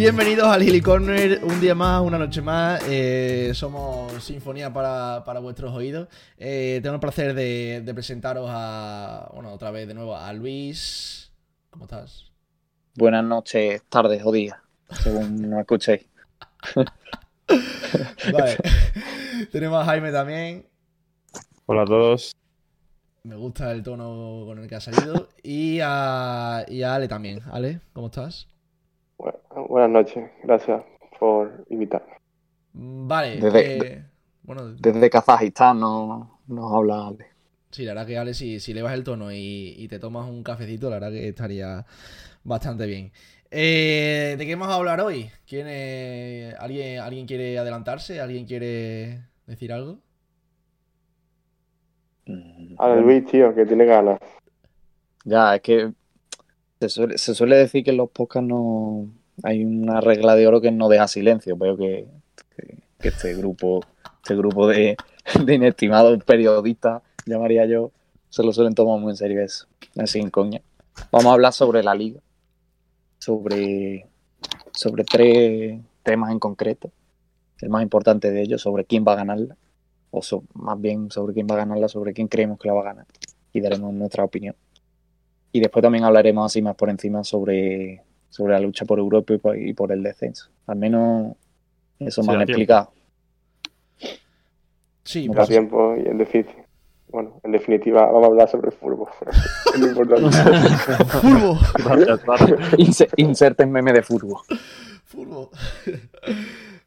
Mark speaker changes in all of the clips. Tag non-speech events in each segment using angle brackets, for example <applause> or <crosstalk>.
Speaker 1: Bienvenidos al Hilly Corner, un día más, una noche más. Eh, somos Sinfonía para, para vuestros oídos. Eh, tengo el placer de, de presentaros a, bueno, otra vez de nuevo a Luis. ¿Cómo estás?
Speaker 2: Buenas noches, tardes o días, según <laughs> nos escuchéis.
Speaker 1: Vale. <laughs> Tenemos a Jaime también.
Speaker 3: Hola a todos.
Speaker 1: Me gusta el tono con el que ha salido. Y a, y a Ale también. Ale, ¿cómo estás?
Speaker 4: Bueno, buenas noches, gracias por invitarme.
Speaker 1: Mm, Vale.
Speaker 2: Desde-
Speaker 1: eh, bueno,
Speaker 2: Desde Kazajistán nos, nos habla Ale.
Speaker 1: sí, la verdad que Ale, si, si le vas el tono y, y te tomas un cafecito, la verdad que estaría bastante bien. Eh, ¿De qué vamos a hablar hoy? ¿Quién, eh, ¿alguien, ¿Alguien quiere adelantarse? ¿Alguien quiere decir algo?
Speaker 2: Mm,
Speaker 4: A
Speaker 2: bueno,
Speaker 4: Luis, tío, que tiene ganas.
Speaker 2: Ya, es que se suele, se suele decir que en los podcasts no hay una regla de oro que no deja silencio. Veo que, que- este grupo, este grupo de, <laughs> de inestimados periodistas, llamaría yo, se lo suelen tomar muy en serio eso. Así en coña. Vamos a hablar sobre la liga, sobre, sobre tres temas en concreto. El más importante de ellos, sobre quién va a ganarla, o más bien sobre quién va a ganarla, sobre quién creemos que la va a ganar. Y daremos nuestra opinión. Y después también hablaremos así más por encima sobre, sobre la lucha por Europa y por, y por el descenso. Al menos eso
Speaker 3: Sí,
Speaker 2: me han explicado.
Speaker 1: Sí, pero
Speaker 4: Da tiempo y en definitiva. Bueno, en definitiva, vamos a hablar sobre el fútbol. es lo importante. <laughs>
Speaker 1: Furbo.
Speaker 2: Inserten meme de fútbol.
Speaker 1: Furbo.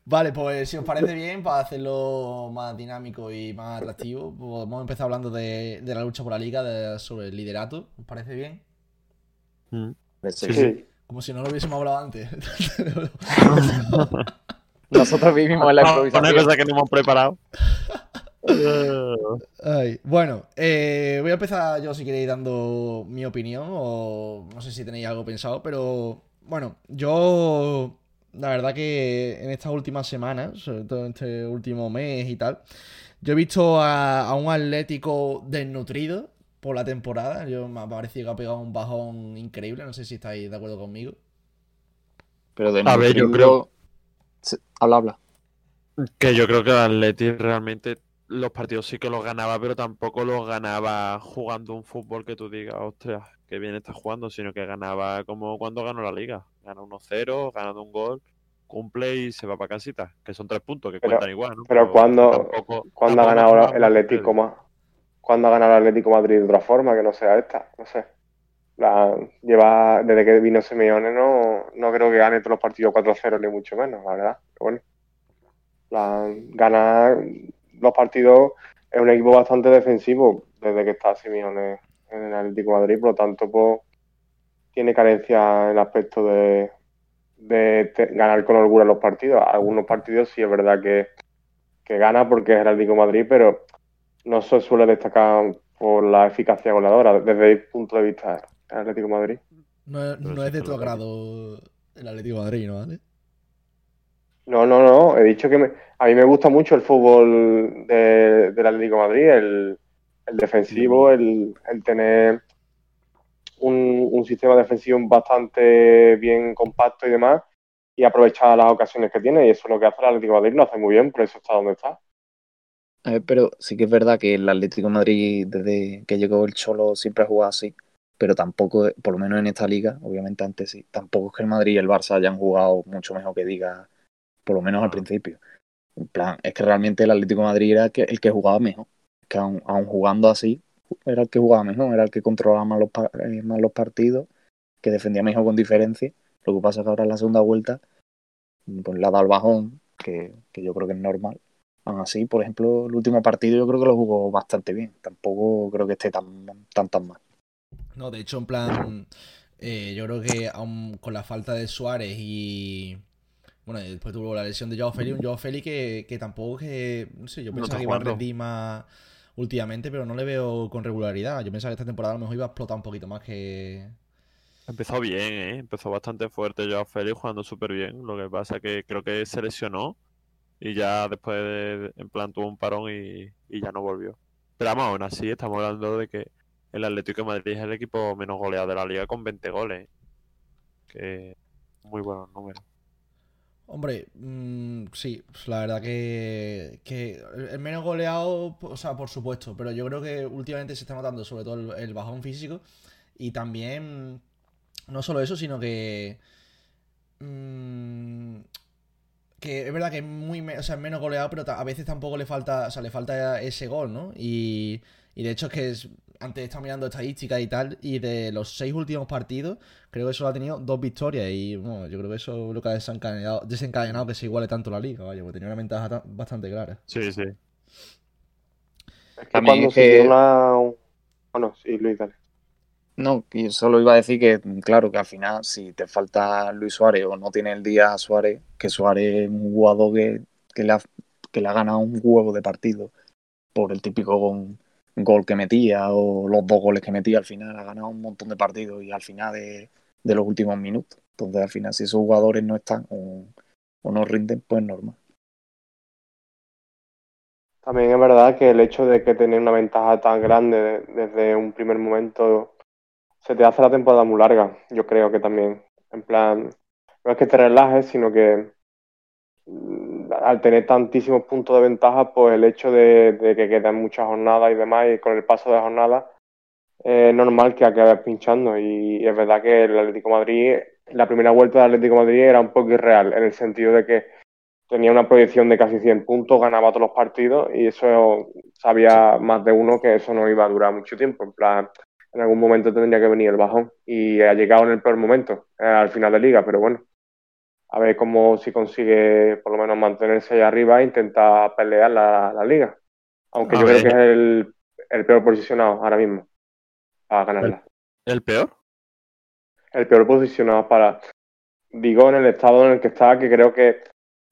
Speaker 1: Vale, pues si os parece bien, para hacerlo más dinámico y más atractivo, pues vamos a empezar hablando de, de la lucha por la liga, de- sobre el liderato. ¿Os parece bien?
Speaker 3: Mm.
Speaker 2: Sí.
Speaker 4: Sí,
Speaker 1: Como si no lo hubiésemos hablado antes. <laughs>
Speaker 2: Nosotros vivimos en la
Speaker 3: Una
Speaker 2: improvisación.
Speaker 3: cosa que no hemos preparado.
Speaker 1: Ay, bueno, eh, voy a empezar yo si queréis dando mi opinión o no sé si tenéis algo pensado, pero bueno, yo la verdad que en estas últimas semanas, sobre todo en este último mes y tal, yo he visto a, a un Atlético desnutrido por la temporada. Yo me ha parecido que ha pegado un bajón increíble, no sé si estáis de acuerdo conmigo.
Speaker 2: Pero de
Speaker 3: A ver, yo creo-
Speaker 2: Sí, Habla, habla.
Speaker 3: que yo creo que el Atleti realmente los partidos sí que los ganaba, pero tampoco los ganaba jugando un fútbol que tú digas, ostras, que bien está jugando, sino que ganaba como cuando ganó la liga. Gana 1-0, ganando un gol, cumple y se va para casita, que son tres puntos que
Speaker 4: Pero-
Speaker 3: cuentan igual, ¿no?
Speaker 4: pero cuando-
Speaker 3: tampoco-
Speaker 4: ¿Cuándo ha ganado el Atlético más? ¿Cuándo ha ganado el Atlético Madrid de otra forma que no sea esta? No sé. La, lleva, desde que vino Simeone no, no creo que gane todos los partidos 4-0 ni mucho menos, la verdad. Pero bueno. La, ganar los partidos es un equipo bastante defensivo desde que está Simeone en el Atlético de Madrid, por lo tanto pues, tiene carencia en el aspecto de, de te- ganar con holgura los partidos. Algunos partidos sí es verdad que, que gana porque es el Atlético de Madrid, pero no se suele destacar por la eficacia goleadora desde el punto de vista del Atlético de Madrid.
Speaker 1: No, no es de tu agrado el Atlético de Madrid, ¿no? ¿Vale?
Speaker 4: No, no, no, he dicho que me- a mí me gusta mucho el fútbol de- del Atlético de Madrid, el, el defensivo, el, el tener un, un sistema defensivo bastante bien compacto y demás, y aprovechar las ocasiones que tiene, y eso es lo que hace el Atlético de Madrid, lo hace muy bien, por eso está donde está.
Speaker 2: A ver, pero sí que es verdad que el Atlético de Madrid, desde que llegó el Cholo, siempre ha jugado así. Pero tampoco, por lo menos en esta liga, obviamente antes sí, tampoco es que el Madrid y el Barça hayan jugado mucho mejor que diga, por lo menos al principio. En plan, es que realmente el Atlético Madrid era el que, el que jugaba mejor. Que aun, aun jugando así, era el que jugaba mejor, era el que controlaba más los, eh, más los partidos, que defendía mejor con diferencia. Lo que pasa es que ahora en la segunda vuelta, pues le ha dado bajón, que, que yo creo que es normal. Aún así, por ejemplo, el último partido yo creo que lo jugó bastante bien. Tampoco creo que esté tan tan, tan mal.
Speaker 1: No, de hecho, en plan, eh, yo creo que aun con la falta de Suárez y. Bueno, después tuvo la lesión de Joao Félix, un Joao Félix que, que tampoco que. No sé, yo pensaba que iba a rendir más últimamente, pero no le veo con regularidad. Yo pensaba que esta temporada a lo mejor iba a explotar un poquito más que.
Speaker 3: Empezó bien, ¿eh? Empezó bastante fuerte Joao Félix jugando súper bien. Lo que pasa que creo que se lesionó y ya después de, en plan tuvo un parón y, y ya no volvió. Pero vamos, aún así estamos hablando de que el Atlético de Madrid es el equipo menos goleado de la liga con 20 goles. Que muy buenos números.
Speaker 1: Hombre, mm, sí, pues la verdad que, que el menos goleado, o sea, por supuesto, pero yo creo que últimamente se está notando sobre todo el, bajón físico y también, no solo eso, sino que... mm, que es verdad que es muy o sea, menos goleado, pero a veces tampoco le falta, o sea, le falta ese gol, ¿no? Y, y de hecho es que es, antes estaba mirando estadísticas y tal, y de los seis últimos partidos, creo que solo ha tenido dos victorias. Y bueno, yo creo que eso es lo que ha desencadenado, desencadenado que se iguale tanto la liga, vaya, porque tenía una ventaja ta- bastante clara.
Speaker 3: Sí, sí.
Speaker 4: Es que
Speaker 2: También
Speaker 4: cuando
Speaker 2: es
Speaker 4: se
Speaker 2: que-
Speaker 4: tiene una... Bueno, sí, Luis, dale.
Speaker 2: No, y solo iba a decir que, claro, que al final, si te falta Luis Suárez o no tiene el día Suárez, que Suárez es un jugador que, que, le ha, que le ha ganado un huevo de partido por el típico gol, que metía o los dos goles que metía al final, ha ganado un montón de partidos y al final de, de los últimos minutos. Entonces, al final, si esos jugadores no están o, no rinden, pues normal.
Speaker 4: También es verdad que el hecho de que tener una ventaja tan grande de- desde un primer momento se te hace la temporada muy larga. Yo creo que también, en plan, no es que te relajes, sino que al tener tantísimos puntos de ventaja, pues el hecho de, de que quedan muchas jornadas y demás, y con el paso de jornadas, eh, es normal que acabes pinchando. Y es verdad que el Atlético de Madrid, la primera vuelta del Atlético de Madrid era un poco irreal, en el sentido de que tenía una proyección de casi 100 puntos, ganaba todos los partidos y eso sabía más de uno que eso no iba a durar mucho tiempo. En plan, en algún momento tendría que venir el bajón y ha llegado en el peor momento, eh, al final de liga, pero bueno, a ver cómo si consigue por lo menos mantenerse ahí arriba e intenta pelear la, la liga. Aunque
Speaker 3: A
Speaker 4: yo
Speaker 3: ver.
Speaker 4: creo que es el, el peor posicionado ahora mismo para ganarla.
Speaker 3: ¿El peor?
Speaker 4: El peor posicionado para, digo, en el estado en el que está, que creo que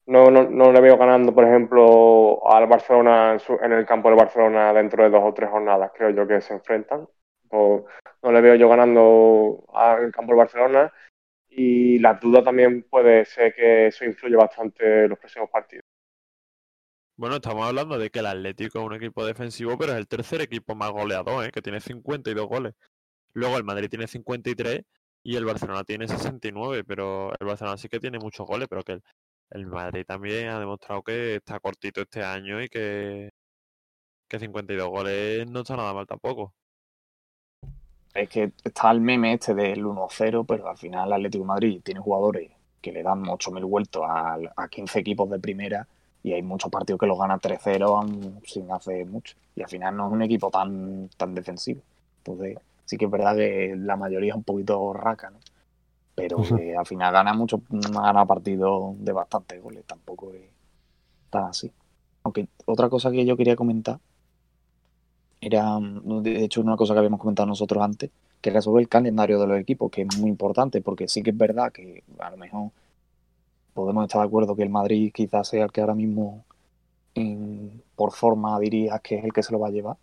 Speaker 4: no, no, no le veo ganando, por ejemplo, al Barcelona en, su- en el campo del Barcelona dentro de dos o tres jornadas, creo yo que se enfrentan. O no le veo yo ganando al campo del Barcelona y la duda también puede ser que eso influye bastante en los próximos partidos.
Speaker 3: Bueno, estamos hablando de que el Atlético es un equipo defensivo, pero es el tercer equipo más goleador, ¿eh? que tiene 52 goles. Luego el Madrid tiene 53 y el Barcelona tiene 69, pero el Barcelona sí que tiene muchos goles, pero que el, el Madrid también ha demostrado que está cortito este año y que, que 52 goles no está nada mal tampoco.
Speaker 2: Es que está el meme este del 1-0, pero al final el Atlético de Madrid tiene jugadores que le dan 8.000 vueltos a, a 15 equipos de primera y hay muchos partidos que los gana 3-0 aún sin hacer mucho. Y al final no es un equipo tan, tan defensivo. Entonces sí que es verdad que la mayoría es un poquito raca, ¿no? Pero que al final gana mucho, gana partidos de bastantes goles, tampoco es tan así. Aunque otra cosa que yo quería comentar era, mm, de hecho, una cosa que habíamos comentado nosotros antes, que era sobre el calendario de los equipos, que es muy importante, porque sí que es verdad que a lo mejor podemos estar de acuerdo que el Madrid quizás sea el que ahora mismo por forma dirías que es el que se lo va a llevar,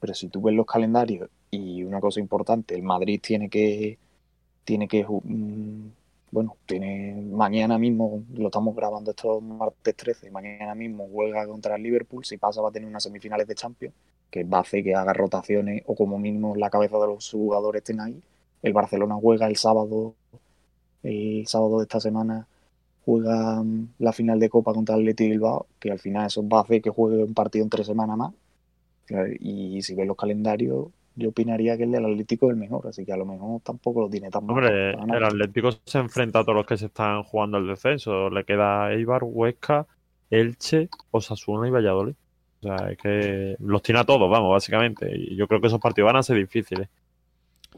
Speaker 2: pero si tú ves los calendarios y una cosa importante, el Madrid tiene que, tiene que, mm, bueno, tiene mañana mismo, lo estamos grabando esto martes 13, mañana mismo juega contra el Liverpool, si pasa va a tener unas semifinales de Champions que va a hacer que haga rotaciones o como mínimo la cabeza de los jugadores estén ahí. El Barcelona juega el sábado, el sábado de esta semana juega mm, la final de Copa contra el Athletic Bilbao, que al final eso va a hacer que juegue un partido en tres semanas más. Y si ves los calendarios, yo opinaría que el del Atlético es el mejor, así que a lo mejor tampoco lo tiene tan mal.
Speaker 3: Hombre, el Atlético se enfrenta a todos los que se están jugando el descenso. Le queda Eibar, Huesca, Elche, Osasuna y Valladolid. O sea, es que los tiene a todos, vamos, básicamente. Y yo creo que esos partidos van a ser difíciles.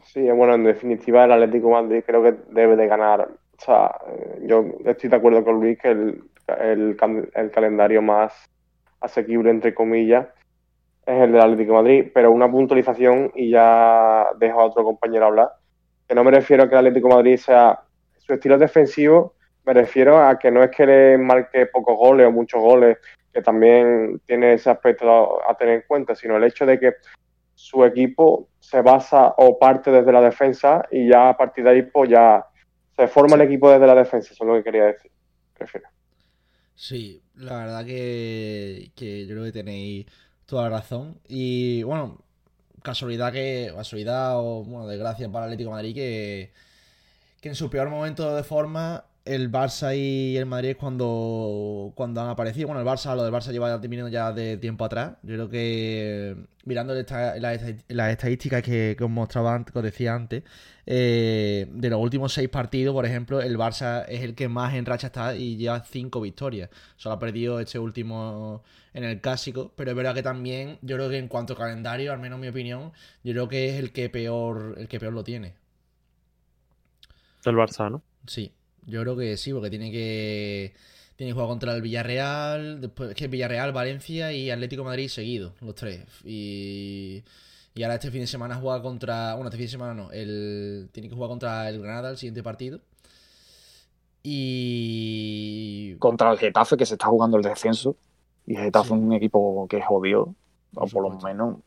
Speaker 4: Sí, bueno, en definitiva el Atlético Madrid creo que debe de ganar. O sea, eh, yo estoy de acuerdo con Luis que el, el, cal- el calendario más asequible, entre comillas, es el del Atlético Madrid, pero una puntualización y ya dejo a otro compañero hablar, que no me refiero a que el Atlético Madrid sea su estilo defensivo, me refiero a que no es que le marque pocos goles o muchos goles, que también tiene ese aspecto a, a tener en cuenta, sino el hecho de que su equipo se basa o parte desde la defensa y ya a partir de ahí pues ya se forma el equipo desde la defensa, eso es lo que quería decir. Prefiero.
Speaker 1: Sí, la verdad que, que yo creo que tenéis toda la razón. Y bueno, casualidad que. Casualidad o bueno, desgracia para el Atlético de Madrid que, que en su peor momento de forma el Barça y el Madrid cuando, cuando han aparecido. Bueno, el Barça, lo del Barça lleva terminando ya de tiempo atrás. Yo creo que mirando esta- las esta- las estadísticas que, que os mostraba antes, que os decía antes, eh, de los últimos seis partidos, por ejemplo, el Barça es el que más en racha está y lleva cinco victorias. Solo ha perdido este último en el clásico, pero es verdad que también, yo creo que en cuanto a calendario, al menos en mi opinión, yo creo que es el que peor, el que peor lo tiene.
Speaker 3: Del Barça, ¿no?
Speaker 1: Sí, yo creo que sí, porque tiene que tiene que jugar contra el Villarreal, después es que Villarreal, Valencia y Atlético Madrid seguidos, los tres. Y, y ahora este fin de semana juega contra, bueno, este fin de semana no, el tiene que jugar contra el Granada el siguiente partido. Y
Speaker 2: Contra el Getafe, que se está jugando el descenso. Y el Getafe
Speaker 1: Sí.
Speaker 2: es un equipo que es jodido,
Speaker 1: Por
Speaker 2: o por lo menos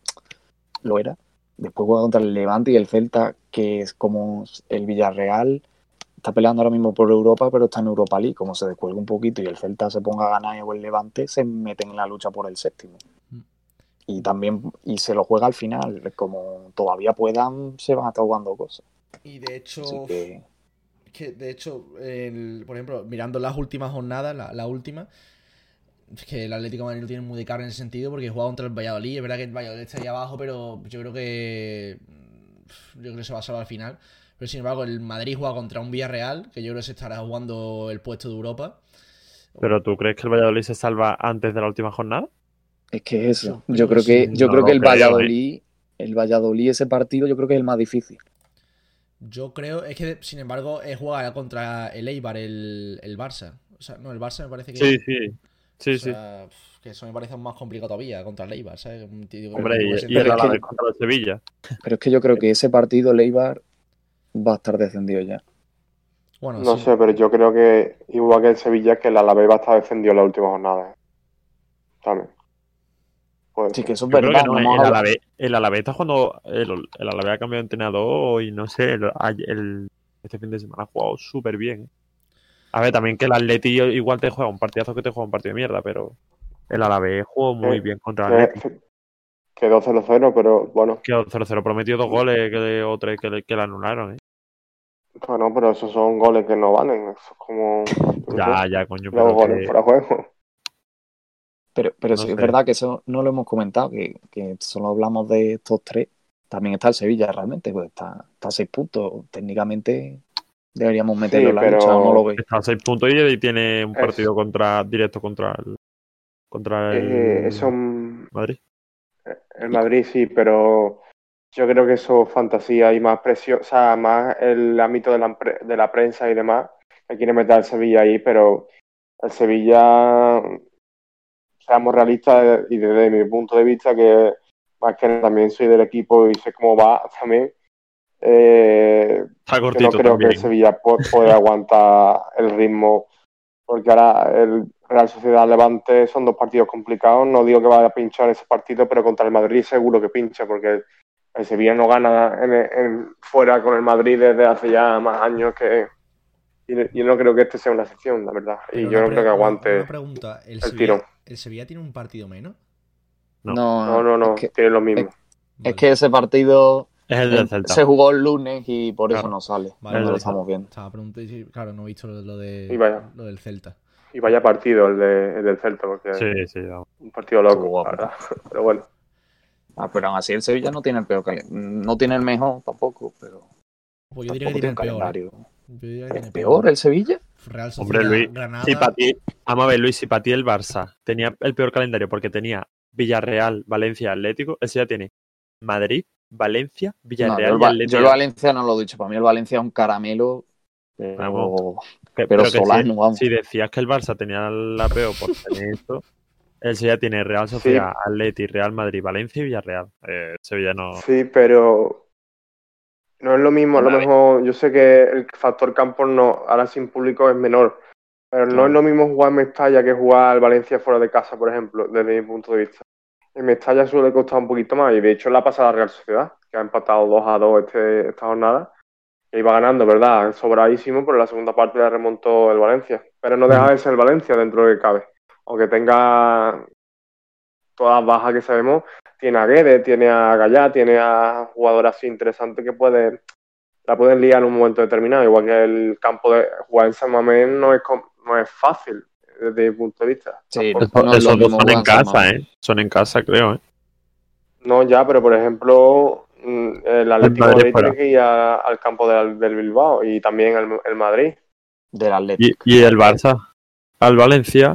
Speaker 2: lo era. Después juega contra el Levante y el Celta, que es como el Villarreal. Está peleando ahora mismo por Europa, pero está en Europa League. Como se descuelga un poquito y el Celta se ponga a ganar o el Levante, se meten en la lucha por el séptimo.
Speaker 1: Mm.
Speaker 2: Y también, y se lo juega al final. Como todavía puedan, se van a estar jugando cosas.
Speaker 1: y de hecho
Speaker 2: que
Speaker 1: de hecho, el- por ejemplo, mirando las últimas jornadas, la, la última, es que el Atlético de Madrid lo tiene muy de cara en ese sentido porque juega contra el Valladolid. Es verdad que el Valladolid está ahí abajo, pero yo creo que. Yo creo que se va a salvar al final. Pero sin embargo, el Madrid juega contra un Villarreal, que yo creo que se estará jugando el puesto de Europa.
Speaker 3: ¿Pero tú crees que el Valladolid se salva antes de la última jornada?
Speaker 2: Es que es eso.
Speaker 1: Yo creo
Speaker 2: que, yo
Speaker 3: no
Speaker 2: creo que el
Speaker 3: creo, ¿eh?
Speaker 2: Valladolid, el Valladolid, ese partido, yo creo que es el más difícil.
Speaker 1: Yo creo, es que sin embargo, es jugar contra el Eibar, el, el Barça. O sea, no, el Barça me parece que.
Speaker 3: Sí, sí. Sí,
Speaker 1: o
Speaker 3: sí.
Speaker 1: sea, que eso me parece más complicado todavía contra el Eibar, ¿sabes? Un tío que-
Speaker 3: Hombre, y, y el Alavés contra el Sevilla.
Speaker 2: Pero es que yo creo que ese partido, Leibar, va a estar descendido ya.
Speaker 1: Bueno,
Speaker 4: No
Speaker 1: sí.
Speaker 4: sé, pero yo creo que igual que el Sevilla, que el Alavés va a estar defendido en la última jornada. ¿eh? También. Puede
Speaker 2: Sí,
Speaker 4: ser.
Speaker 2: que eso es
Speaker 3: Yo
Speaker 2: verdad.
Speaker 3: que no,
Speaker 2: no
Speaker 3: el, Alavés, el Alavés está jugando. El, el Alavés ha cambiado de entrenador y no sé. El, el- este fin de semana ha jugado súper bien. ¿eh? A ver, también que el Atleti igual te juega un partidazo que te juega un partido de mierda, pero el Alavés jugó muy
Speaker 4: Eh,
Speaker 3: bien contra el Atleti.
Speaker 4: Que- Quedó 0-0, pero bueno,
Speaker 3: Que 0-0 prometió dos goles que o tres que le, que le anularon. ¿eh?
Speaker 4: Bueno, pero esos son goles que no valen. Eso es como. <laughs>
Speaker 3: Ya,
Speaker 4: sé,
Speaker 3: ya, coño.
Speaker 4: los
Speaker 3: Pero
Speaker 4: goles
Speaker 3: que-
Speaker 4: fuera juego.
Speaker 2: Pero, pero
Speaker 3: No
Speaker 2: sí,
Speaker 3: sé.
Speaker 2: es verdad que eso no lo hemos comentado, que, que solo hablamos de estos tres. También está el Sevilla realmente, pues está, está a seis puntos. Técnicamente deberíamos meterlo en la
Speaker 4: pero-
Speaker 2: lucha, ¿cómo lo veis?
Speaker 3: está a seis puntos y, tiene un
Speaker 4: Es-
Speaker 3: partido contra directo contra el, contra el
Speaker 4: Eh, eso, mm,
Speaker 3: Madrid.
Speaker 4: el Madrid sí, pero yo creo que eso es fantasía y más presión, o sea, más el ámbito de la, de la prensa y demás, que quiere meter al Sevilla ahí, pero el Sevilla, seamos realistas y desde mi punto de vista, que más que también soy del equipo y sé cómo va también, eh,
Speaker 3: Está
Speaker 4: que no creo que
Speaker 3: también.
Speaker 4: el Sevilla pu- pueda aguantar el ritmo, porque ahora el Real Sociedad Levante son dos partidos complicados. No digo que vaya a pinchar ese partido, pero contra el Madrid seguro que pincha, porque el Sevilla no gana en, en- fuera con el Madrid desde hace ya más años que. Y yo no creo que este sea una excepción, la verdad. Y yo no creo que aguante.
Speaker 1: Una pregunta, ¿el,
Speaker 4: el
Speaker 1: Sevilla,
Speaker 4: tirón.
Speaker 1: ¿el Sevilla tiene un partido menos?
Speaker 3: No.
Speaker 4: No, no, no,
Speaker 2: Es que,
Speaker 4: tiene lo mismo.
Speaker 2: es que ese partido
Speaker 3: Es el del Celta.
Speaker 2: se jugó el lunes y por eso no sale.
Speaker 1: Vale,
Speaker 2: no lo estamos viendo.
Speaker 1: Estaba preguntando, y sí, claro, no he visto lo, lo de,
Speaker 4: Y vaya.
Speaker 1: lo del Celta.
Speaker 4: Y vaya partido el, de, el del Celta, porque
Speaker 3: Sí, sí, vamos.
Speaker 4: un partido loco, la verdad. <laughs> Pero bueno.
Speaker 2: Ah, pero aún así el Sevilla no tiene el peor No tiene el mejor tampoco, pero
Speaker 1: Pues yo diría que tiene
Speaker 2: tiene
Speaker 1: el
Speaker 2: un
Speaker 1: peor. ¿eh?
Speaker 2: calendario.
Speaker 1: Yo diría que
Speaker 2: ¿El peor el Sevilla?
Speaker 1: Real
Speaker 3: Hombre,
Speaker 1: Sociedad,
Speaker 3: Luis,
Speaker 1: Granada.
Speaker 3: Si para ti, vamos a ver, Luis, si para ti el Barça tenía el peor calendario porque tenía Villarreal, Valencia, Atlético, ese ya tiene Madrid, Valencia,
Speaker 2: No, yo,
Speaker 3: Villarreal
Speaker 2: el,
Speaker 3: y Atlético.
Speaker 2: yo el Valencia no lo he dicho. Para mí el Valencia es un caramelo. pero-
Speaker 3: Vamos. Que-
Speaker 2: pero
Speaker 3: que si-
Speaker 2: Solano, vamos.
Speaker 3: si, decías que el Barça tenía la peor por tener esto, el Sevilla tiene Real Sociedad, Atleti, Real Madrid, Valencia y Villarreal. Eh, Sevilla no.
Speaker 4: Sí, pero no es lo mismo. A lo mejor yo sé que el factor campo no, ahora sin público es menor, pero no es lo mismo jugar en Mestalla que jugar al Valencia fuera de casa, por ejemplo, desde mi punto de vista. En Mestalla suele costar un poquito más y de hecho la pasada Real Sociedad, que ha empatado 2 a 2 este, esta jornada, que iba ganando, ¿verdad? Sobradísimo, pero en la segunda parte la remontó el Valencia. Pero no deja de ser el Valencia dentro de lo que cabe. Aunque tenga todas las bajas que sabemos, tiene a Guedes, tiene a Gallá, tiene a jugadores así interesantes que pueden la pueden liar en un momento determinado. Igual que el campo de jugar en San Mamés no es, no es fácil desde mi punto de vista.
Speaker 2: Sí, no
Speaker 3: Esos dos son en casa. ¿eh? Son en casa, creo, ¿eh?
Speaker 4: No, ya, pero por ejemplo, mm, el Atlético de
Speaker 3: Madrid
Speaker 4: tiene que ir a- al campo del, del Bilbao y también el, el Madrid.
Speaker 2: Del
Speaker 3: Y,
Speaker 2: Atlético.
Speaker 3: y el Barça. Al Valencia.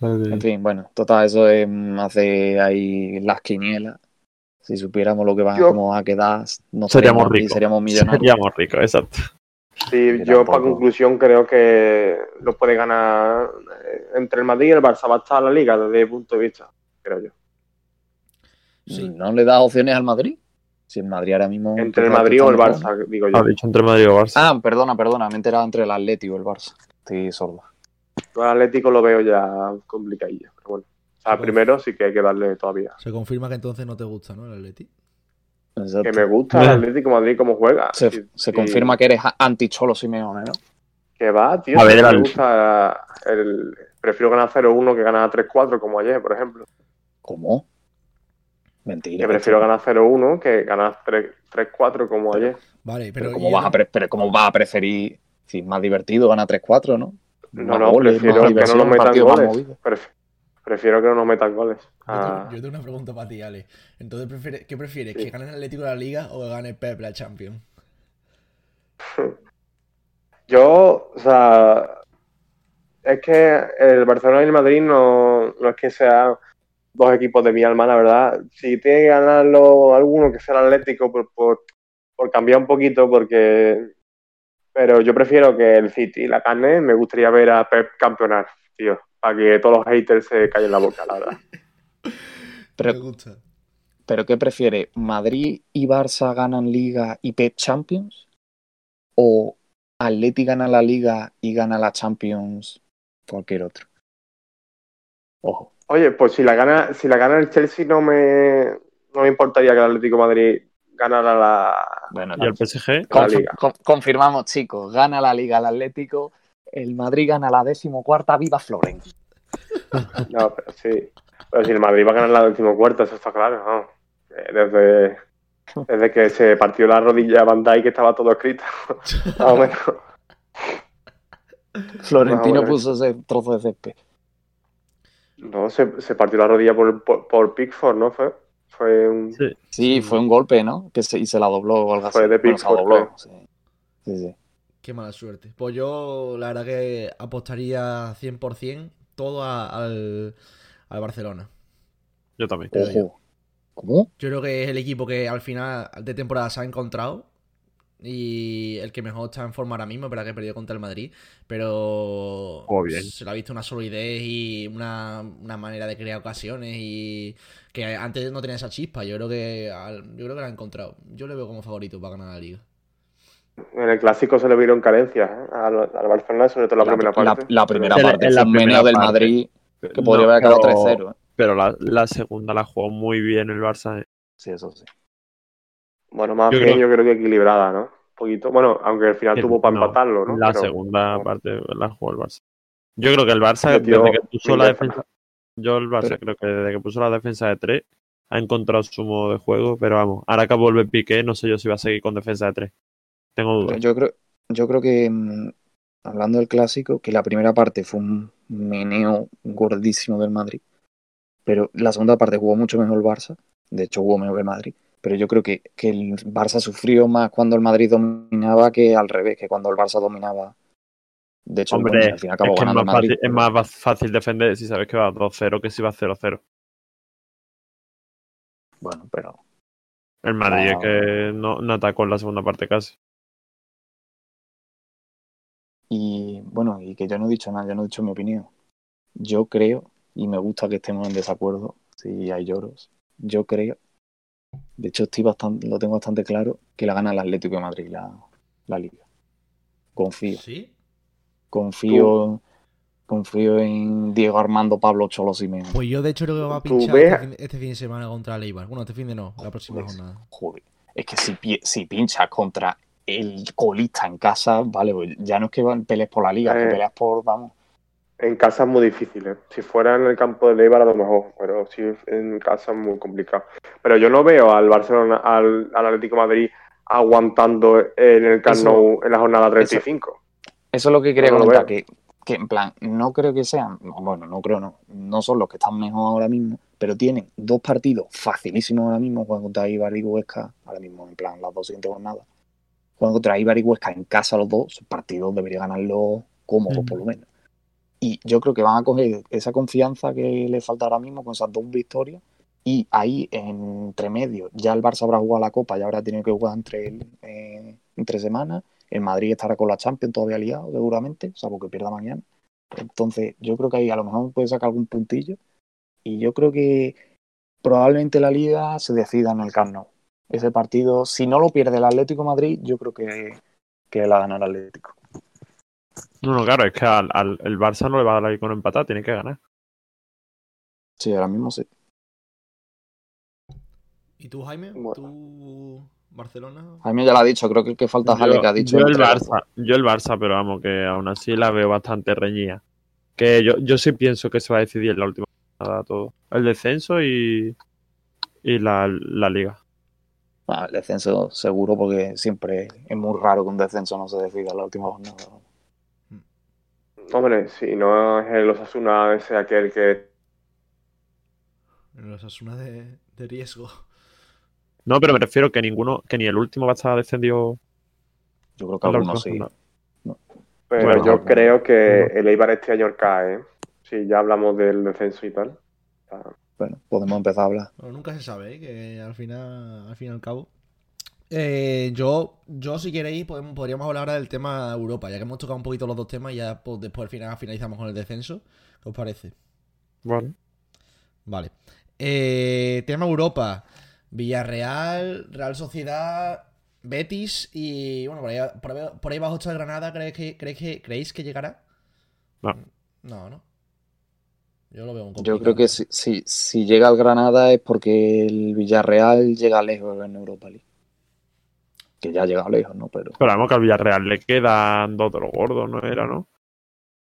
Speaker 2: En fin, bueno, total, eso es mm, hace ahí las quinielas. Si supiéramos lo que va,
Speaker 4: Yo-
Speaker 2: cómo va a quedar, no
Speaker 3: Seríamos ricos.
Speaker 2: seríamos millonarios.
Speaker 3: Seríamos ricos, exacto.
Speaker 4: Sí,
Speaker 2: Yo
Speaker 4: para conclusión creo que lo puede ganar eh, entre el Madrid y el Barça. Va a estar la liga desde mi punto de vista, creo yo.
Speaker 1: Sí.
Speaker 2: ¿No le das opciones al Madrid? Si el Madrid ahora mismo.
Speaker 4: Entre el Madrid o el Barça, digo yo.
Speaker 3: Ha dicho entre Madrid o Barça.
Speaker 2: Ah, perdona, perdona, me he enterado entre el Atlético y el Barça. Estoy sordo.
Speaker 4: Yo al Atlético lo veo ya complicadillo, pero bueno. O sea, primero sí que hay que darle todavía.
Speaker 1: Se confirma que entonces no te gusta, ¿no? El Atleti.
Speaker 2: Exacto.
Speaker 4: Que me gusta el Atlético Madrid cómo juega.
Speaker 2: Se,
Speaker 4: Sí,
Speaker 2: se confirma que eres anti-Cholo Simeone, ¿no?
Speaker 4: Que va, tío.
Speaker 3: A ver,
Speaker 4: me
Speaker 3: el-
Speaker 4: gusta el... Prefiero ganar 0-1 que ganar 3-4 como ayer, por ejemplo.
Speaker 2: ¿Cómo? Mentira.
Speaker 4: Que prefiero ganar 0-1 que ganar 3 3-4 como ayer.
Speaker 1: Vale,
Speaker 2: Pero,
Speaker 1: pero.
Speaker 2: ¿cómo
Speaker 1: y
Speaker 2: vas, a
Speaker 1: el-
Speaker 2: pre- pero ¿cómo vas a preferir? Si es más divertido, gana 3-4, ¿no?
Speaker 4: No, no,
Speaker 2: goles,
Speaker 4: prefiero que no nos metan goles. prefiero que no nos metan goles.
Speaker 1: Yo
Speaker 4: Ah,
Speaker 1: tengo, yo tengo una pregunta para ti, Ale. Entonces, ¿prefieres- ¿qué prefieres?
Speaker 4: Sí.
Speaker 1: ¿Que gane el Atlético la Liga o que gane Pep la Champions? <laughs>
Speaker 4: Yo, o sea, es que el Barcelona y el Madrid no, no es que sean dos equipos de mi alma, la verdad. Si tiene que ganarlo alguno, que sea el Atlético, por, por, por cambiar un poquito, porque. Pero yo prefiero que el City la carne. Me gustaría ver a Pep campeonar, tío, para que todos los haters se callen la boca, la verdad. <laughs>
Speaker 2: Pero-
Speaker 1: Me gusta.
Speaker 2: ¿Pero qué prefiere? ¿Madrid y Barça ganan Liga y Pep Champions? ¿O Atleti gana la Liga y gana la Champions cualquier otro? Ojo.
Speaker 4: Oye, pues si la gana, si la gana el Chelsea, no me, no me importaría que el Atlético de Madrid ganara la,
Speaker 2: Bueno,
Speaker 3: ¿Y el PSG?
Speaker 4: la liga.
Speaker 2: confirmamos, chicos. Gana la Liga el Atlético. El Madrid gana la decimocuarta. ¡Viva Florent! <laughs>
Speaker 4: No, pero sí. Pero si el Madrid va a ganar la decimocuarta, eso está claro, ¿no? Eh, Desde, desde que se partió la rodilla a Van Dijk estaba todo escrito. <laughs> Más o menos.
Speaker 2: Florentino puso ese trozo de césped.
Speaker 4: No, se, se partió la rodilla por, por, por Pickford, ¿no? Fue, fue un...
Speaker 3: Sí.
Speaker 2: Sí, fue un golpe, ¿no? Que se, y se la dobló o algo así.
Speaker 4: Fue de
Speaker 2: Bueno, se la dobló. Sí. Sí, sí.
Speaker 1: Qué mala suerte. Pues yo, la verdad, que apostaría 100% todo a- al, al Barcelona.
Speaker 3: Yo también.
Speaker 2: Ojo. ¿Cómo?
Speaker 1: Yo creo que es el equipo que al final de temporada se ha encontrado. Y el que mejor está en forma ahora mismo, verdad que perdió contra el Madrid. Pero se le ha visto una solidez y una, una manera de crear ocasiones. Y que antes no tenía esa chispa. Yo creo que yo creo que la ha encontrado. Yo le veo como favorito para ganar la liga.
Speaker 4: En el clásico se le vieron carencias ¿eh? al, al Barcelona, sobre todo la, primera
Speaker 2: la,
Speaker 4: parte.
Speaker 2: la primera
Speaker 3: la-
Speaker 2: parte
Speaker 3: en
Speaker 2: fue
Speaker 3: la
Speaker 2: un meneo
Speaker 3: primera
Speaker 2: del
Speaker 3: parte.
Speaker 2: Madrid que
Speaker 3: No,
Speaker 2: podría haber acabado
Speaker 3: pero-
Speaker 2: 3-0. ¿eh?
Speaker 3: Pero la, la segunda la jugó muy bien el Barça. ¿eh?
Speaker 2: Sí, eso sí.
Speaker 4: Bueno, más
Speaker 3: Yo
Speaker 4: bien
Speaker 3: creo-
Speaker 4: yo creo que equilibrada, ¿no? Un poquito. Bueno, aunque al final tuvo para
Speaker 3: no,
Speaker 4: empatarlo, ¿no?
Speaker 3: La
Speaker 4: Pero-
Speaker 3: segunda parte la jugó el Barça. Yo creo que el Barça,
Speaker 4: Metió
Speaker 3: desde que puso la defensa. Yo el Barça
Speaker 2: Pero-
Speaker 3: creo que desde que puso la defensa de 3 ha encontrado su modo de juego, pero vamos, ahora que vuelve Piqué, no sé yo si va a seguir con defensa de 3. Tengo dudas.
Speaker 2: yo creo, yo creo que, mm, hablando del clásico, que la primera parte fue un meneo gordísimo del Madrid, pero la segunda parte jugó mucho mejor el Barça, de hecho jugó mejor que el Madrid, pero yo creo que, que el Barça sufrió más cuando el Madrid dominaba que al revés, que cuando el Barça dominaba. De hecho,
Speaker 3: Hombre,
Speaker 2: bueno, al final
Speaker 3: es,
Speaker 2: acabó
Speaker 3: que es, más
Speaker 2: Madrid.
Speaker 3: fácil, es más va- fácil defender si sabes que va 2-0 que si va 0-0.
Speaker 2: Bueno, pero
Speaker 3: El Madrid
Speaker 2: Ah.
Speaker 3: es que no, no atacó en la segunda parte casi.
Speaker 2: Y bueno, y que yo no he dicho nada, yo no he dicho mi opinión. Yo creo, y me gusta que estemos en desacuerdo, si hay lloros, yo creo, de hecho estoy bastante, lo tengo bastante claro, que la gana el Atlético de Madrid la, la liga. Confío,
Speaker 1: ¿Sí?
Speaker 2: confío, confío en Diego Armando Pablo Cholo Simeone.
Speaker 1: Pues yo, de hecho, creo que va a pinchar este fin, este fin de semana contra el Eibar. Bueno, este fin de no, la próxima
Speaker 2: Pues,
Speaker 1: jornada.
Speaker 2: Joder, es que si, si pinchas contra el colista en casa, vale, pues ya no es que van- pelees por la liga, es
Speaker 4: Eh.
Speaker 2: que peleas por, vamos,
Speaker 4: En casa es muy difícil, ¿eh? Si fuera en el campo de Eibar a lo mejor, pero sí en casa es muy complicado. Pero yo no veo al Barcelona, al, al Atlético de Madrid aguantando en el Camp
Speaker 2: Eso-
Speaker 4: Nou en la jornada 35.
Speaker 2: Eso es lo que quería
Speaker 4: No
Speaker 2: comentar, que, que en plan, no creo que sean, bueno, no creo no, no son los que están mejor ahora mismo, pero tienen dos partidos facilísimos ahora mismo, juegan contra Ibar y Huesca, ahora mismo en plan las dos siguientes jornadas, juegan contra Ibar y Huesca en casa los dos, esos partidos debería ganarlos cómodos
Speaker 1: Ujú.
Speaker 2: por lo menos. Y yo creo que van a coger esa confianza que le falta ahora mismo con esas dos victorias y ahí entre medio ya el Barça habrá jugado la Copa, ya habrá tenido que jugar entre, eh, entre semanas el Madrid estará con la Champions todavía liado, seguramente, salvo que pierda mañana. Entonces, yo creo que ahí a lo mejor puede sacar algún puntillo. Y yo creo que probablemente la liga se decida en el Camp Nou. Ese partido, si no lo pierde el Atlético Madrid, yo creo que, que la gana el Atlético.
Speaker 3: No, no, claro, es que al, al- el Barça no le va a dar ahí con empatar, tiene que ganar.
Speaker 2: Sí, ahora mismo sí.
Speaker 1: ¿Y tú, Jaime?
Speaker 4: Bueno.
Speaker 1: ¿Tú, Barcelona?
Speaker 2: Jaime ya lo ha dicho, creo que el que falta es Ale,
Speaker 3: Yo,
Speaker 2: que ha dicho.
Speaker 3: yo el Barça, yo el Barça, pero vamos, que aún así la veo bastante reñida. Que yo, yo sí pienso que se va a decidir en la última jornada todo. El descenso y, y la, la liga.
Speaker 2: Ah, el descenso seguro, porque siempre es muy raro que un descenso no se decida en la última jornada.
Speaker 4: Hombre, si no es el Osasuna ese aquel que
Speaker 1: En los Asuna de, de riesgo.
Speaker 3: No, pero me refiero que ninguno, que ni el último va a estar descendido
Speaker 2: Yo creo que
Speaker 3: última
Speaker 2: sí.
Speaker 4: Pero
Speaker 3: Bueno,
Speaker 4: yo
Speaker 2: alguno.
Speaker 4: creo que el Eibar este año cae, ¿eh? Si ya hablamos del descenso y tal.
Speaker 2: Bueno, podemos empezar a hablar.
Speaker 1: Bueno, nunca se sabe, ¿eh? que al final, al fin y al cabo. Eh, yo, yo, si queréis, podemos, podríamos hablar ahora del tema Europa, ya que hemos tocado un poquito los dos temas y ya pues, después al final finalizamos con el descenso. ¿Qué os parece?
Speaker 3: Bueno,
Speaker 1: Vale. Eh, tema Europa. Villarreal, Real Sociedad, Betis y bueno, por ahí, por ahí, por ahí bajo está el Granada. ¿Creéis que, creéis que, ¿Creéis que llegará?
Speaker 3: No.
Speaker 1: No, no. Yo lo veo un
Speaker 2: Yo
Speaker 1: complicado.
Speaker 2: creo que si, si, si llega al Granada es porque el Villarreal llega lejos en Europa League. Que ya ha llegado lejos, ¿no? Pero
Speaker 3: pero vamos que al Villarreal le quedan dos de los gordos, ¿no era, no?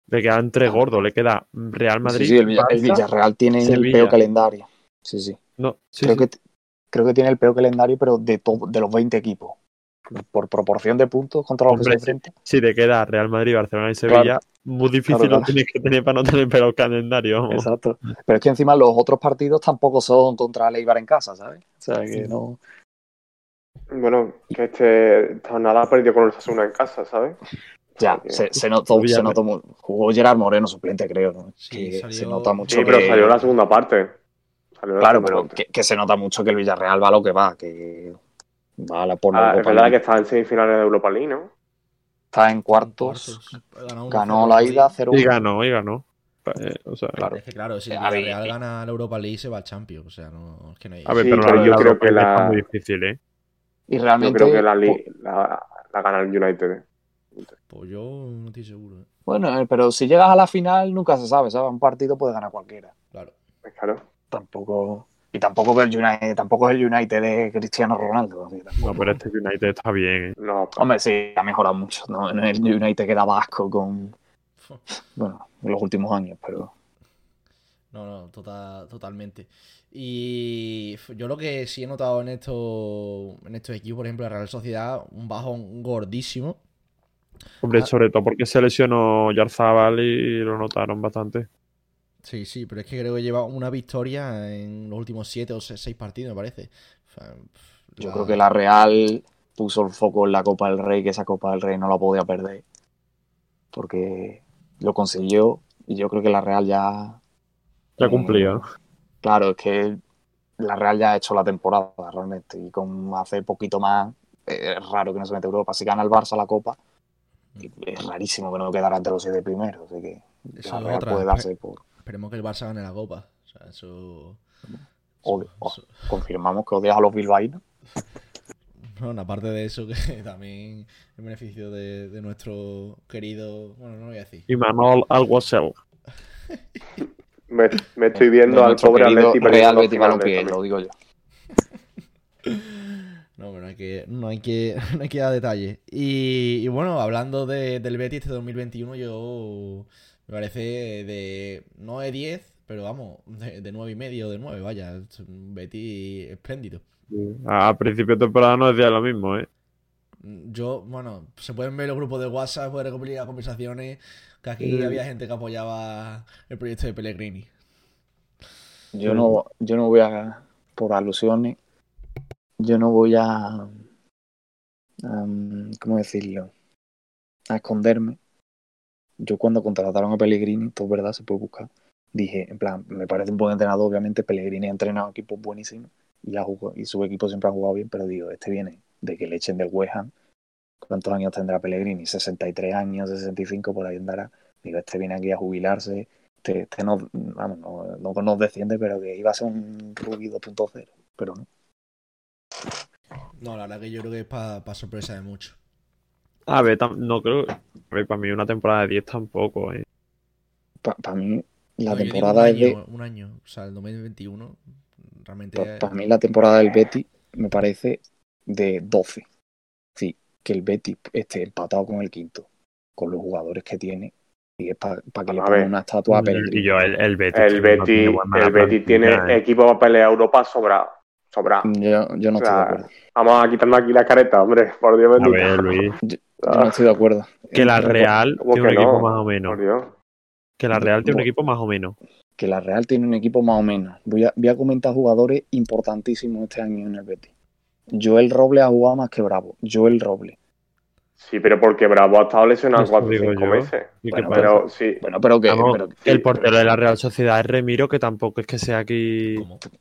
Speaker 3: Le quedan tres gordos, le queda Real Madrid.
Speaker 2: sí, sí, el, Villa- el. Villarreal tiene el peor calendario. Sí, sí.
Speaker 3: No, sí,
Speaker 2: creo,
Speaker 3: sí.
Speaker 2: Que, creo que tiene el peor calendario, pero de, todo, de los 20 equipos. Por proporción de puntos contra los que se
Speaker 3: Hombre, sí.
Speaker 2: enfrenta.
Speaker 3: Si te queda Real Madrid, Barcelona y Sevilla,
Speaker 2: Claro.
Speaker 3: muy difícil
Speaker 2: Claro,
Speaker 3: lo tienes que tener para no tener peor calendario.
Speaker 2: Exacto. Pero es que encima los otros partidos tampoco son contra el Eibar en casa, ¿sabes? O sea que no.
Speaker 4: Bueno, que este ha perdido con el Osasuna en casa, ¿sabes?
Speaker 2: Ya, se, se notó, se notó Jugó Gerard Moreno suplente, creo, ¿no?
Speaker 1: Sí,
Speaker 2: que
Speaker 1: salió-
Speaker 2: se nota mucho.
Speaker 4: Sí, pero
Speaker 2: que-
Speaker 4: salió la segunda parte. Salió la
Speaker 2: Claro,
Speaker 4: segunda
Speaker 2: pero
Speaker 4: parte.
Speaker 2: que, que se nota mucho que el Villarreal va a lo que va, que va a la por la
Speaker 4: Ah, es verdad que está en semifinales de Europa League, ¿no?
Speaker 2: Está en cuartos,
Speaker 1: Cuartos. Ganó,
Speaker 2: ganó
Speaker 1: 1-0
Speaker 2: la ida 0
Speaker 3: Y ganó, y ganó. Eh, o sea,
Speaker 2: Claro.
Speaker 1: Es que claro, si el
Speaker 2: ver,
Speaker 1: Villarreal
Speaker 2: y-
Speaker 1: gana la Europa League se va al Champions. O sea, no, es que no hay.
Speaker 3: a ver,
Speaker 4: Sí,
Speaker 3: pero,
Speaker 4: pero
Speaker 3: la,
Speaker 4: yo
Speaker 3: la
Speaker 4: creo
Speaker 3: Europa
Speaker 4: que la-
Speaker 3: está muy difícil, ¿eh?
Speaker 2: Y
Speaker 4: Yo
Speaker 2: realmente,
Speaker 4: creo que la, li- la, la gana el United. ¿eh?
Speaker 1: Pues yo no estoy seguro. ¿eh?
Speaker 2: bueno, eh, pero si llegas a la final nunca se sabe, ¿sabes? Un partido puede ganar cualquiera.
Speaker 1: Claro.
Speaker 4: Pues Claro.
Speaker 2: Tampoco y tampoco el United, tampoco es el United de Cristiano Ronaldo. así.
Speaker 3: No, pero este United está bien. ¿eh?
Speaker 4: No,
Speaker 2: Hombre, sí, ha mejorado mucho, ¿no? En el United que daba asco con, <laughs> bueno, en los últimos años, pero
Speaker 1: No, no, tota- totalmente. Y yo lo que sí he notado en estos, en estos equipos, por ejemplo, la Real Sociedad, un bajón gordísimo.
Speaker 3: Hombre,
Speaker 1: Ah.
Speaker 3: sobre todo porque se lesionó Yarzabal y lo notaron bastante.
Speaker 1: Sí, sí, pero es que creo que lleva una victoria en los últimos siete o se- seis partidos, me parece. O sea, pf,
Speaker 2: yo creo que la Real puso el foco en la Copa del Rey, que esa Copa del Rey no la podía perder, porque lo consiguió y yo creo que la Real ya...
Speaker 3: Ya cumplía.
Speaker 2: Claro, es que la Real ya ha hecho la temporada realmente y con hace poquito más es raro que no se mete a Europa. Si gana el Barça la Copa, es rarísimo que no quedara entre los siete primeros, así que
Speaker 1: Eso
Speaker 2: la
Speaker 1: es
Speaker 2: Real
Speaker 1: otra,
Speaker 2: puede darse por...
Speaker 1: Esperemos que el Barça gane la Copa. O sea, eso...
Speaker 2: Odio-
Speaker 1: eso-
Speaker 2: Confirmamos que odias a los bilbaínos. <laughs>
Speaker 1: Bueno, aparte de eso, que <laughs> también en beneficio de, de nuestro querido. Bueno, no lo voy a decir.
Speaker 3: Y Manol Alguacel. <laughs>
Speaker 4: me, me estoy viendo al pobre Atleti
Speaker 2: Real Betis Balompié, lo digo yo. <laughs>
Speaker 1: No, pero no hay que, no hay que, <laughs> no hay que dar detalles. Y, y bueno, hablando de- del Betis este 2021, yo Me parece de. No de 10, pero vamos, de, de 9 y medio, de 9, vaya. Es un Betis espléndido.
Speaker 3: A principio de temporada no decía lo mismo, ¿eh?
Speaker 1: Yo, bueno, se pueden ver los grupos de WhatsApp, pueden recopilar conversaciones, que aquí había gente que apoyaba el proyecto de Pellegrini.
Speaker 2: Yo no, yo no voy a, por alusiones, yo no voy a, ¿cómo decirlo? A esconderme. Yo cuando contrataron a Pellegrini, todo verdad, se puede buscar, dije, en plan, me parece un buen entrenador, obviamente Pellegrini ha entrenado equipos buenísimos y, ha jugado, y su equipo siempre ha jugado bien, pero digo, este viene de que le echen del West Ham. ¿Cuántos años tendrá Pellegrini? 63 años, 65, por ahí andará. Digo, este viene aquí a jubilarse, este, este no, vamos, no, no nos desciende, pero que iba a ser un Rubí 2.0, pero no.
Speaker 1: No, la verdad que yo creo que es para sorpresa de mucho.
Speaker 3: A ver, tam- no creo. A ver, para mí una temporada de 10 tampoco, ¿eh?
Speaker 2: Para mí, la
Speaker 1: No,
Speaker 2: temporada
Speaker 1: un
Speaker 2: es de.
Speaker 1: un año, o sea, el 2021, realmente.
Speaker 2: Para Pues, mí, la temporada del Betty me parece de 12. Que el Betty esté empatado con el quinto, con los jugadores que tiene, y es para que le
Speaker 4: a
Speaker 2: pongan una estatua a
Speaker 3: yo, el, el Betis.
Speaker 4: El
Speaker 3: no
Speaker 4: Betis, el Betis tiene
Speaker 3: ¿eh?
Speaker 4: equipo para pelear Europa sobrado. Sobrado.
Speaker 2: Yo, yo no
Speaker 4: O
Speaker 2: estoy de acuerdo.
Speaker 4: Vamos a quitarnos aquí la careta, hombre. Por Dios
Speaker 3: A
Speaker 4: bendito.
Speaker 3: ver, Luis. <laughs>
Speaker 2: Yo no estoy de acuerdo.
Speaker 3: Que la Real
Speaker 4: ¿Cómo
Speaker 3: tiene un
Speaker 4: no?
Speaker 3: equipo más o menos.
Speaker 4: Por Dios.
Speaker 3: Que la Real tiene un equipo más o menos.
Speaker 2: Que la Real tiene un equipo más o menos. Voy a, voy a comentar jugadores importantísimos este año en el Betis. Joel Roble ha jugado más que Bravo. Joel Roble.
Speaker 4: Sí, pero porque Bravo ha estado lesionado
Speaker 3: Eso
Speaker 4: cuatro o cinco
Speaker 3: yo.
Speaker 4: meses.
Speaker 3: ¿Y qué
Speaker 2: Bueno?
Speaker 4: Pero sí,
Speaker 2: Bueno, pero que.
Speaker 3: Vamos,
Speaker 2: pero-
Speaker 3: el portero de la Real Sociedad es Remiro, que tampoco es que sea aquí.
Speaker 1: ¿Cómo?
Speaker 2: pero-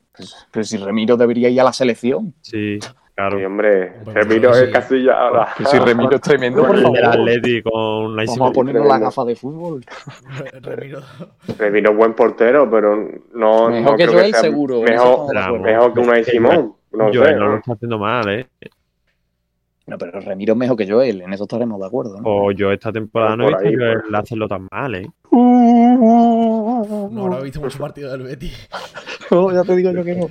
Speaker 2: pero si Remiro debería ir a la selección.
Speaker 3: Sí, claro.
Speaker 4: sí, hombre.
Speaker 1: Bueno,
Speaker 4: Remiro
Speaker 1: sí.
Speaker 4: es casi ya ahora.
Speaker 2: Que si <laughs> Remiro es tremendo, por
Speaker 3: El
Speaker 2: favor.
Speaker 3: Atleti con la
Speaker 2: Vamos a ponernos las
Speaker 4: tremendo.
Speaker 2: gafas de fútbol. <laughs>
Speaker 1: Remiro.
Speaker 4: Remiro es buen portero, pero no.
Speaker 2: Mejor
Speaker 4: no
Speaker 2: que Joel, seguro.
Speaker 4: Mejor, mejor que una de Simón. No
Speaker 3: Yo
Speaker 4: sé.
Speaker 3: no lo
Speaker 4: ¿no?
Speaker 3: está haciendo mal, ¿eh?
Speaker 2: No, pero Remiro es mejor que Joel, en eso estaremos de acuerdo. ¿no?
Speaker 3: O yo esta temporada no he visto
Speaker 4: ahí,
Speaker 3: él hacerlo tan mal, ¿eh?
Speaker 1: No habrá visto mucho partido del Betis.
Speaker 2: No, <laughs> ya te digo yo que no.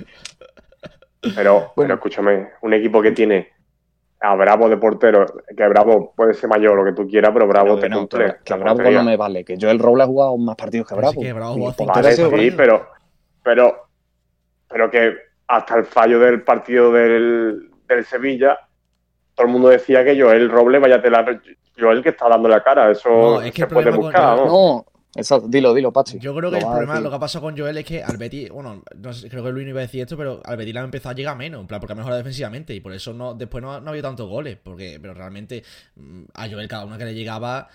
Speaker 4: Pero,
Speaker 2: Bueno.
Speaker 4: pero escúchame, un equipo que tiene a Bravo de portero, que Bravo puede ser mayor lo que tú quieras, pero Bravo te
Speaker 2: no, que,
Speaker 4: la
Speaker 2: Bravo
Speaker 4: portería.
Speaker 2: no me vale. Que Joel Roble ha jugado más partidos que
Speaker 1: Pero sí
Speaker 2: Bravo.
Speaker 1: que Bravo
Speaker 4: sí,
Speaker 2: Bravo.
Speaker 4: pero, pero, pero que hasta el fallo del partido del, del Sevilla, todo el mundo decía que Joel Roble, vaya tela, Joel que está dando la cara, eso
Speaker 1: No, es que
Speaker 4: se
Speaker 1: el
Speaker 4: puede
Speaker 1: problema con
Speaker 4: buscar,
Speaker 1: Joel-
Speaker 4: ¿no?
Speaker 2: No, exacto. Dilo, dilo, Pachi.
Speaker 1: Yo creo que
Speaker 2: Lo
Speaker 1: el problema, lo que ha pasado con Joel es que al Betis, bueno, no sé, creo que Luis no iba a decir esto, pero al Betis le ha empezado a llegar menos, en plan, porque ha mejorado defensivamente y por eso no, después no, ha- no ha habido tantos goles, porque, pero realmente mm, a Joel cada una que le llegaba,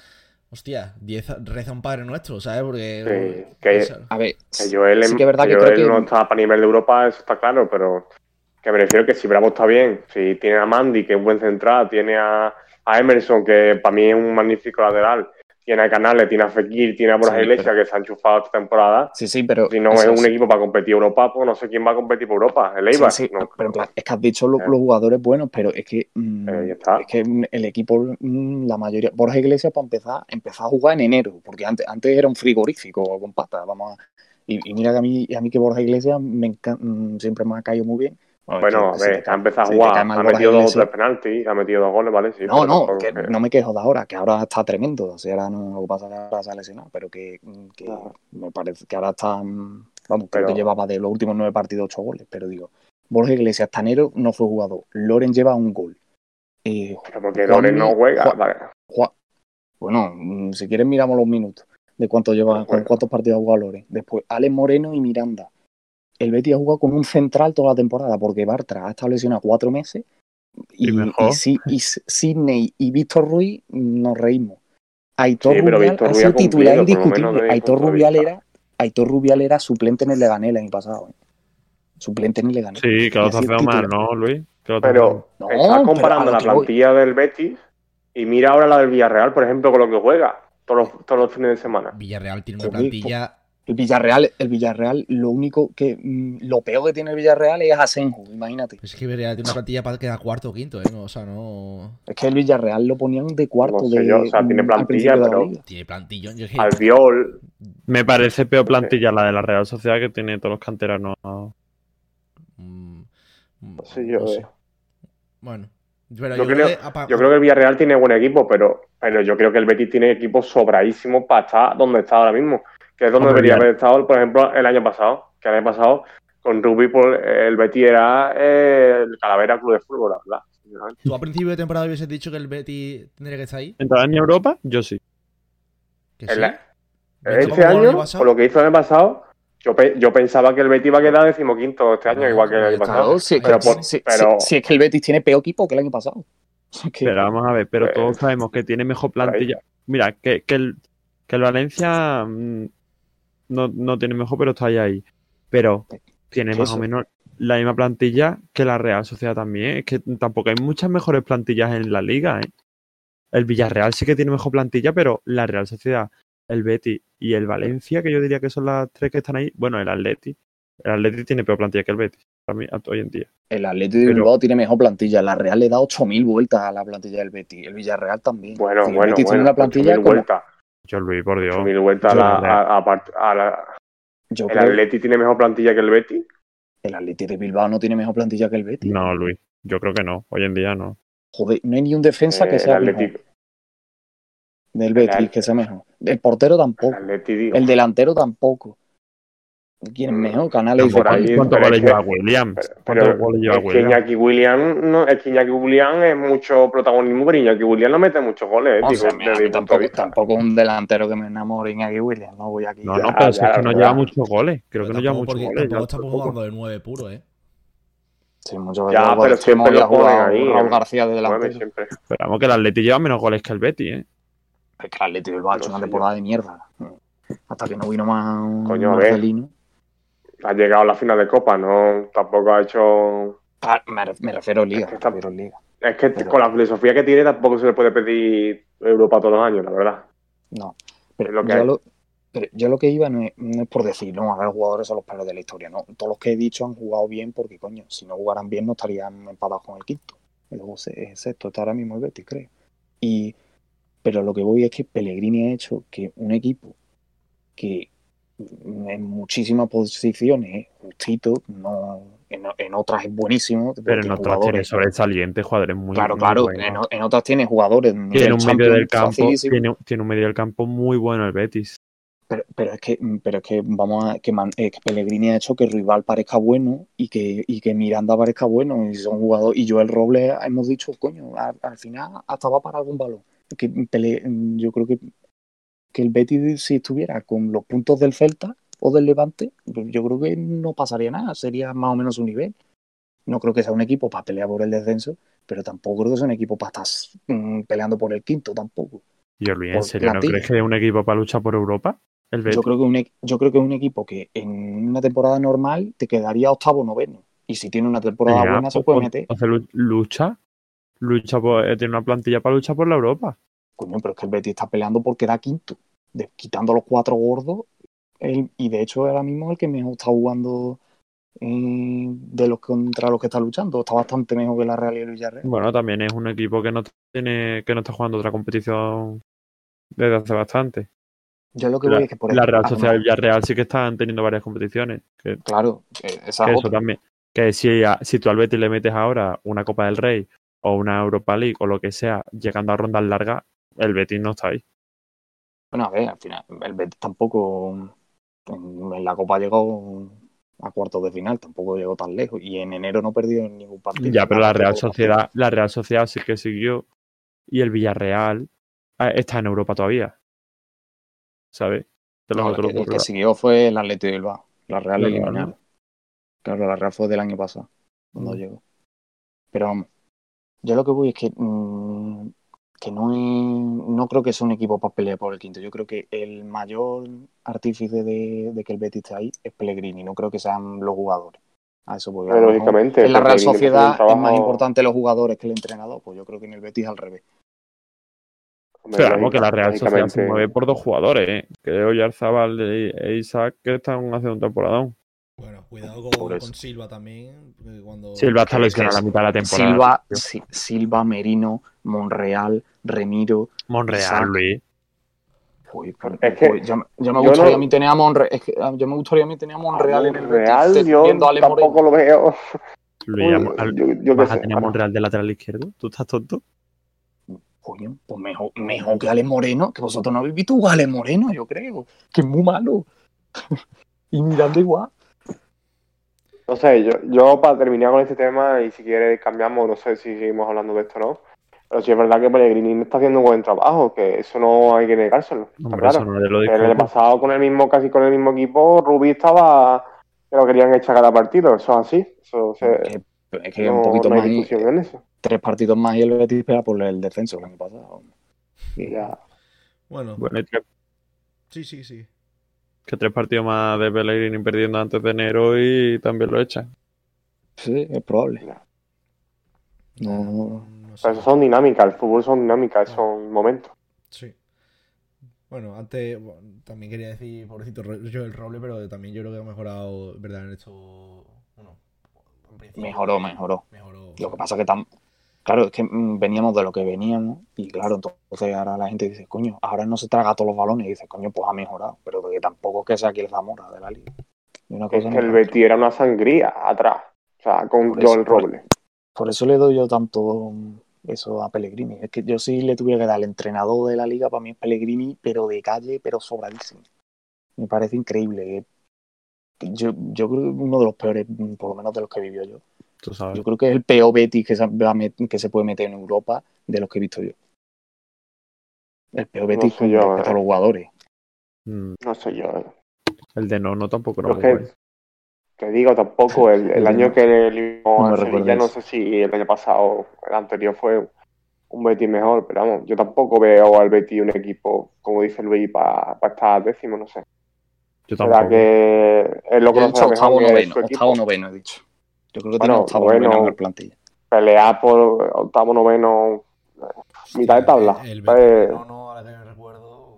Speaker 1: hostia, 10 reza un padre nuestro, ¿sabes? Porque...
Speaker 4: Sí, que-
Speaker 1: esa-
Speaker 2: A ver,
Speaker 4: Que Joel,
Speaker 2: sí que es verdad que
Speaker 4: Joel
Speaker 2: creo que...
Speaker 4: no está para nivel de Europa, eso está claro, pero que me refiero que si Bravo está bien, si tiene a Mandy, que es buen central, tiene a, a Emerson, que para mí es un magnífico lateral, tiene a Canales, tiene a Fekir, tiene a Borja
Speaker 2: Sí,
Speaker 4: Iglesias, que se ha enchufado esta temporada.
Speaker 2: Sí, sí, pero...
Speaker 4: Si no es un
Speaker 2: sí.
Speaker 4: equipo para competir Europa, pues no sé quién va a competir por Europa. El Eibar.
Speaker 2: sí,
Speaker 4: No,
Speaker 2: pero en plan, es que has dicho lo-
Speaker 4: Eh.
Speaker 2: los jugadores buenos, pero es que mm,
Speaker 4: Eh,
Speaker 2: es que mm, el equipo, mm, la mayoría, Borja Iglesias para empezar, empezó a jugar en enero, porque antes, antes era un frigorífico con patas, vamos a- y, y mira que a mí, a mí que Borja Iglesias me encan- mm, siempre me ha caído muy bien.
Speaker 4: Bueno, a
Speaker 2: que
Speaker 4: ver, ha empezado a jugar, ha metido dos o
Speaker 2: Iglesias.
Speaker 4: tres penaltis, ha metido dos goles, ¿vale? Sí,
Speaker 2: No, no, que no me quejo de ahora, que ahora está tremendo. O sea, ahora no lo que pasa es que ahora se ha lesionado, pero que, que
Speaker 4: Claro.
Speaker 2: me parece que ahora está. Vamos, creo
Speaker 4: Pero-
Speaker 2: que llevaba de los últimos nueve partidos ocho goles, pero digo, Borja Iglesias hasta enero no fue jugador. Loren lleva un gol. Eh,
Speaker 4: Pero porque Loren no juega.
Speaker 2: Juan-
Speaker 4: vale.
Speaker 2: Juan- bueno, mm, si quieres miramos los minutos de cuánto lleva,
Speaker 4: Pues
Speaker 2: con cuántos partidos ha jugado Loren. Después, Alex Moreno y Miranda. El Betis ha jugado con un central toda la temporada, porque Bartra ha estado lesionado cuatro meses. Y,
Speaker 3: Y mejor.
Speaker 2: y y Sidney y Víctor Ruiz nos reímos. Aitor
Speaker 4: Sí,
Speaker 2: Rubial ha sido titular indiscutible. Aitor Rubial, era, Aitor Rubial era suplente en el Leganés el año pasado. ¿eh? Suplente en el Leganés.
Speaker 3: Sí, que lo
Speaker 2: ha
Speaker 3: está
Speaker 2: sido
Speaker 3: haciendo mal. ¿no, Luis?
Speaker 4: Pero
Speaker 2: No,
Speaker 4: estás comparando la
Speaker 2: voy.
Speaker 4: plantilla del Betis y mira ahora la del Villarreal, por ejemplo, con lo que juega todos los, todos los fines de semana.
Speaker 1: Villarreal tiene una
Speaker 2: Joder,
Speaker 1: plantilla...
Speaker 2: El Villarreal, el Villarreal, lo único que, mm, lo peor que tiene el Villarreal es Asenjo, imagínate.
Speaker 1: Pues es que Villarreal tiene una plantilla para quedar cuarto o quinto, ¿eh? No, o sea, no...
Speaker 2: Es que el Villarreal lo ponían de cuarto
Speaker 4: No sé
Speaker 2: de,
Speaker 4: yo, o sea, tiene plantilla,
Speaker 2: al
Speaker 4: pero-.
Speaker 1: Tiene plantillón. Yo que-
Speaker 4: Albiol,
Speaker 3: Me parece peor plantilla la de la Real Sociedad que tiene todos los canteranos.
Speaker 1: Mm,
Speaker 4: no sé yo.
Speaker 1: no sé.
Speaker 4: eh.
Speaker 1: Bueno, Pero
Speaker 4: Yo
Speaker 1: yo,
Speaker 4: creo-
Speaker 1: creo que
Speaker 4: Yo creo que el Villarreal tiene buen equipo, pero, pero yo creo que el Betis tiene equipo sobradísimo para estar donde está ahora mismo, que es donde
Speaker 3: Hombre,
Speaker 4: debería
Speaker 3: ya.
Speaker 4: haber estado, por ejemplo, el año pasado, que el año pasado con Rugby por, el Betis era eh, el Calavera Club de Fútbol, la verdad.
Speaker 1: ¿Tú a principio de temporada hubieses dicho que el Betis tendría que estar ahí?
Speaker 3: ¿Entrar en Europa? Yo sí.
Speaker 1: Que
Speaker 4: El-
Speaker 1: sí. ¿Visto
Speaker 4: Este
Speaker 1: el
Speaker 4: año,
Speaker 1: pasado?
Speaker 4: por lo que hizo el año pasado, yo, pe- yo pensaba que el Betis iba a quedar decimoquinto este año,
Speaker 1: Bueno,
Speaker 4: igual que el año
Speaker 1: pues,
Speaker 4: pasado.
Speaker 2: Claro, si,
Speaker 4: Pero
Speaker 2: si-
Speaker 4: por-
Speaker 2: si-
Speaker 4: pero-
Speaker 2: si- si es que el Betis tiene peor equipo que el año pasado. <laughs> Es que-
Speaker 3: Pero vamos a ver, pero
Speaker 4: Pues,
Speaker 3: todos sabemos que tiene mejor plantilla. Mira, que, que el, que el Valencia mm, no, no tiene mejor, pero está ahí ahí. Pero tiene
Speaker 2: ¿Qué
Speaker 3: más
Speaker 2: eso?
Speaker 3: o menos la misma plantilla que la Real Sociedad también. Es que tampoco hay muchas mejores plantillas en la liga, ¿eh? El Villarreal sí que tiene mejor plantilla, pero la Real Sociedad, el Betis y el Valencia, que yo diría que son las tres que están ahí. Bueno, el Atleti. El Atleti tiene peor plantilla que el Betis, hoy en día.
Speaker 2: El Atlético de
Speaker 3: Pero-
Speaker 2: Bilbao tiene mejor plantilla. La Real le da 8.000 vueltas a la plantilla del Betis. El Villarreal también.
Speaker 4: Bueno,
Speaker 2: Sí, el
Speaker 4: bueno,
Speaker 2: Betis
Speaker 4: bueno.
Speaker 2: tiene una plantilla
Speaker 4: 8.000
Speaker 2: como-
Speaker 4: vueltas.
Speaker 3: Yo, Luis, por Dios.
Speaker 4: 8.000 vueltas a la, a- a part- a la-
Speaker 2: Yo
Speaker 4: El
Speaker 2: creo que
Speaker 4: Atleti tiene mejor plantilla que el Betis.
Speaker 2: el Atlético de Bilbao no tiene mejor plantilla que el Betis.
Speaker 3: No, Luis. Yo creo que no. Hoy en día no.
Speaker 2: Joder, no hay ni un defensa
Speaker 4: Eh,
Speaker 2: que
Speaker 4: el
Speaker 2: sea
Speaker 4: Atleti,
Speaker 2: mejor del Betis,
Speaker 4: el-
Speaker 2: que sea mejor. El portero
Speaker 4: el
Speaker 2: tampoco.
Speaker 4: Atleti.
Speaker 2: El delantero tampoco. ¿Quién es mejor? Canales y
Speaker 4: por ahí,
Speaker 3: ¿Cuántos
Speaker 4: pero
Speaker 3: goles lleva Williams?
Speaker 4: Pero,
Speaker 3: ¿Cuántos
Speaker 4: pero
Speaker 3: goles lleva
Speaker 4: es que
Speaker 3: Williams?
Speaker 4: Iñaki William, no, es que Iñaki William es mucho protagonismo, pero Iñaki William no mete muchos goles, eh,
Speaker 2: O sea, mí tampoco, tampoco un delantero que me enamore Iñaki Williams. No voy aquí.
Speaker 3: No,
Speaker 4: Ya,
Speaker 3: no, pero es que no
Speaker 4: ya.
Speaker 3: lleva muchos goles. Creo que no lleva muchos
Speaker 1: porque-
Speaker 3: goles.
Speaker 1: Tampoco está
Speaker 3: tampoco.
Speaker 1: jugando de 9 puro, ¿eh?
Speaker 2: Sí, muchos
Speaker 4: Ya, pero siempre lo ponen ahí,
Speaker 2: Raúl
Speaker 4: ¿eh?
Speaker 2: García de delantero.
Speaker 3: vamos, que el Atleti lleva menos goles que el Betis, ¿eh?
Speaker 2: Es que el Atlético de Bilbao ha hecho
Speaker 4: No
Speaker 2: una temporada de mierda. Hasta que no vino más
Speaker 4: Coño.
Speaker 2: Marcelino.
Speaker 4: Ha llegado a la final de Copa, no tampoco ha hecho.
Speaker 2: Ah, me, re- me refiero a Liga.
Speaker 4: Es que está-
Speaker 2: a Liga.
Speaker 4: Es que
Speaker 2: Pero-
Speaker 4: con la filosofía que tiene tampoco se le puede pedir Europa todos los años, la verdad.
Speaker 2: No.
Speaker 4: Es
Speaker 2: Pero
Speaker 4: lo que
Speaker 2: yo, lo, pero yo lo que iba no es, no es por decir, no, ahora los jugadores son los peores de la historia. No, todos los que he dicho han jugado bien porque, coño, si no jugaran bien no estarían empatados con el quinto. El sexto, está ahora mismo el Betis, creo. Y, pero lo que voy es que Pellegrini ha hecho que un equipo que en muchísimas posiciones es justito, no, en, en otras es buenísimo.
Speaker 3: Pero en otras tiene sobresalientes, jugadores muy
Speaker 2: Claro,
Speaker 3: muy
Speaker 2: claro, en, en otras tiene jugadores.
Speaker 3: Tiene un medio del campo, tiene, tiene un medio del campo muy bueno el Betis.
Speaker 2: Pero, pero es que, pero es que vamos a que, Man- eh, que Pellegrini ha hecho que Rival parezca bueno y que, y que Miranda parezca bueno y son jugadores y Joel Robles hemos dicho, coño, al, al final hasta va para algún balón. Que Pele- yo creo que, que el Betis si estuviera con los puntos del Celta o del Levante, yo creo que no pasaría nada, sería más o menos su nivel. No creo que sea un equipo para pelear por el descenso, pero tampoco creo que sea un equipo para estar mm, peleando por el quinto tampoco.
Speaker 3: Y Luis, ¿en
Speaker 2: Por
Speaker 3: serio no crees que es un equipo para luchar por Europa? El Betis.
Speaker 2: Yo creo, que un, e- yo creo que es un equipo que en una temporada normal te quedaría octavo o noveno. Y si tiene una temporada buena, se
Speaker 3: pues,
Speaker 2: puede
Speaker 3: pues,
Speaker 2: meter.
Speaker 3: entonces lu- lucha. Lucha por, eh, tiene una plantilla para luchar por la Europa.
Speaker 2: Coño, pero es que el Betis está peleando por quedar quinto. De- quitando los cuatro gordos. él- y de hecho, ahora mismo es el que mejor está jugando eh, de los contra los que está luchando. Está bastante mejor que la Real y el Villarreal.
Speaker 3: Bueno, también es un equipo que no tiene, que no está jugando otra competición desde hace bastante.
Speaker 2: Yo lo que
Speaker 3: La,
Speaker 2: voy es que por
Speaker 3: la Real Sociedad y el Villarreal sí que están teniendo varias competiciones. Que,
Speaker 2: Claro, esa
Speaker 3: que
Speaker 2: es
Speaker 3: eso también. Que si, si tú al Betis le metes ahora una Copa del Rey o una Europa League o lo que sea, llegando a rondas largas, el Betis no está ahí.
Speaker 2: Bueno, a ver, al final, el Betis tampoco en, en la Copa llegó a cuartos de final, tampoco llegó tan lejos. Y en enero no perdió ningún partido.
Speaker 3: Ya, pero la Real Sociedad, la Real Sociedad sí que siguió y el Villarreal eh, está en Europa todavía. ¿Sabes?
Speaker 2: No, el, que, el que siguió fue el Atlético de Bilbao. La Real eliminaron. Claro, la Real fue del año pasado, cuando
Speaker 3: Mm.
Speaker 2: llegó. Pero vamos, yo lo que voy es que, mm, que no es, no creo que sea un equipo para pelear por el quinto. Yo creo que el mayor artífice de, de que el Betis esté ahí es Pellegrini. No creo que sean los jugadores. A eso voy. A
Speaker 4: lógicamente.
Speaker 2: En la Real Sociedad es más importante los jugadores que el entrenador. Pues yo creo que en el Betis al revés.
Speaker 3: Vamos, que la Real Sociedad se mueve por dos jugadores, ¿eh? Que Oyarzabal e e Isaac que están haciendo un temporadón.
Speaker 1: Bueno, cuidado con, Silva también. Cuando...
Speaker 3: Silva está lesionado a la mitad de la temporada.
Speaker 2: Silva. Si- Silva, Merino, Monreal, Remiro,
Speaker 3: Monreal,
Speaker 2: Isaac.
Speaker 3: Luis.
Speaker 2: Uy, pero-
Speaker 4: Es que
Speaker 2: uy, me gustaría
Speaker 4: no-
Speaker 2: a mí tener a Monreal, es que, yo me gustaría a mí tener a Monreal en el
Speaker 4: Real,
Speaker 2: Betis,
Speaker 4: yo
Speaker 2: viendo a Ale
Speaker 4: tampoco
Speaker 2: Moreno.
Speaker 4: lo veo.
Speaker 3: Luis,
Speaker 4: Uy,
Speaker 3: al-
Speaker 4: yo, yo
Speaker 3: ¿vas a
Speaker 4: sé.
Speaker 3: tener a Monreal de lateral izquierdo? ¿Tú estás tonto?
Speaker 2: Coño, pues mejor, mejor que Alex Moreno, que vosotros no habéis visto a Alex Moreno, yo creo, que es muy malo. <laughs> y mirando igual.
Speaker 4: No sé, yo, yo para terminar con este tema y si quieres cambiamos, no sé si seguimos hablando de esto o no. Pero sí es verdad que Pellegrini está haciendo un buen trabajo, que eso no hay que negárselo. Claro.
Speaker 3: eso no lo
Speaker 4: Que el pasado con el mismo, casi con el mismo equipo, Rubí estaba que lo querían echar cada partido, eso es así. Eso
Speaker 2: Que- es que
Speaker 4: no,
Speaker 2: un poquito
Speaker 4: no hay
Speaker 2: más, y-
Speaker 4: discusión en eso.
Speaker 2: tres partidos más y el Betis pega por el descenso el año pasado. Y
Speaker 4: Ya.
Speaker 1: Bueno,
Speaker 3: Bueno,
Speaker 1: sí, sí, sí.
Speaker 3: Que tres partidos más de Pellegrini perdiendo antes de enero y también lo echan.
Speaker 2: Sí, es probable.
Speaker 4: Ya.
Speaker 2: No,
Speaker 1: No sé.
Speaker 4: Pero eso son dinámicas, el fútbol son dinámicas, son momentos.
Speaker 1: Sí. Bueno, antes bueno, también quería decir, pobrecito yo el Roble, pero también yo creo que ha mejorado, ¿verdad? En esto. Bueno, en principio.
Speaker 2: Mejoró, mejoró.
Speaker 1: Mejoró.
Speaker 2: Lo que pasa que tam... Claro, es que mm, veníamos de lo que veníamos y claro, entonces ahora la gente dice, coño, ahora no se traga todos los balones y dice, coño, pues ha mejorado, pero que tampoco es que sea aquí el Zamora de la liga.
Speaker 4: Es que el Betis era una sangría atrás, o sea, con
Speaker 2: Por
Speaker 4: Joel Robles.
Speaker 2: Por eso le doy yo tanto mm, eso a Pellegrini. Es que yo sí le tuviera que dar al entrenador de la liga, para mí es Pellegrini, pero de calle, pero sobradísimo. Me parece increíble. Yo, yo creo que uno de los peores, mm, por lo menos de los que vivió yo.
Speaker 3: Tú sabes.
Speaker 2: Yo creo que es el peor Betis que se, que puede meter en Europa de los que he visto yo. El peor
Speaker 4: No
Speaker 2: Betis con
Speaker 4: yo,
Speaker 2: respecto a
Speaker 4: eh.
Speaker 2: los jugadores.
Speaker 3: Mm,
Speaker 4: No sé yo. eh.
Speaker 3: El de no, no tampoco
Speaker 4: Yo
Speaker 3: era
Speaker 4: es que, digo, tampoco el, año
Speaker 2: no-
Speaker 4: que eliminó
Speaker 2: no
Speaker 4: Sevilla, no sé si el año pasado, el anterior fue un Betis mejor, pero vamos, yo tampoco veo al Betis un equipo, como dice Luis, para estar décimo, no sé.
Speaker 3: Yo
Speaker 4: Será
Speaker 3: tampoco.
Speaker 4: que es lo
Speaker 2: Yo he dicho octavo
Speaker 4: mejor que
Speaker 2: noveno, octavo noveno he dicho. Yo creo que
Speaker 4: Bueno,
Speaker 2: tiene octavo
Speaker 4: noveno.
Speaker 2: noveno en el plantilla.
Speaker 4: Pelear por octavo, noveno, mitad de tabla.
Speaker 1: El, el
Speaker 4: Pues,
Speaker 1: Betis, no, no, ahora que me recuerdo.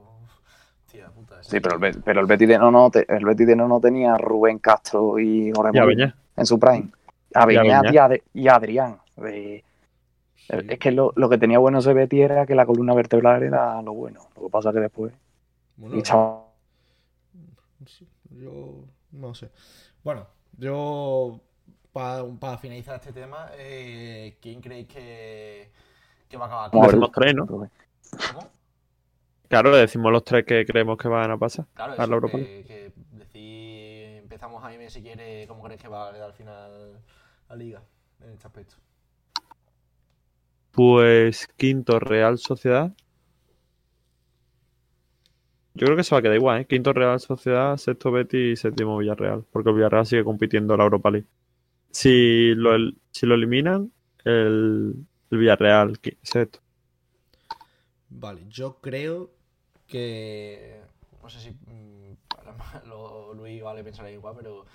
Speaker 1: Tía puta.
Speaker 2: Sí, pero el, pero el Betis de Nono, te- el Betis de Nono tenía a Rubén Castro y Jorge en su prime. A
Speaker 3: Y
Speaker 2: Ad- y Adrián. De-
Speaker 1: Sí.
Speaker 2: Es que lo, lo que tenía bueno ese Betis era que la columna vertebral era lo bueno. Lo que pasa que después...
Speaker 1: Bueno,
Speaker 2: y chaval,
Speaker 1: Sí, Yo no sé. Bueno, yo para finalizar este tema, eh, ¿quién creéis que, que va a acabar?
Speaker 2: Vamos a ver.
Speaker 3: Tres, ¿no?
Speaker 1: ¿Cómo?
Speaker 3: Claro, le decimos los tres que creemos que van a pasar.
Speaker 1: Claro,
Speaker 3: A
Speaker 1: eso,
Speaker 3: la Europa
Speaker 1: que, que decir, empezamos Jaime si quiere, ¿cómo crees que va a quedar al final la liga en este aspecto?
Speaker 3: Pues quinto Real Sociedad. Yo creo que se va a quedar igual, ¿eh? Quinto Real Sociedad, sexto Betis y séptimo Villarreal. Porque el Villarreal sigue compitiendo en la Europa League. Si lo, el- si lo eliminan, el, el Villarreal sexto.
Speaker 1: Vale, yo creo que. No sé si. mm, ahora <laughs> lo, Luis Vale pensará igual, pero.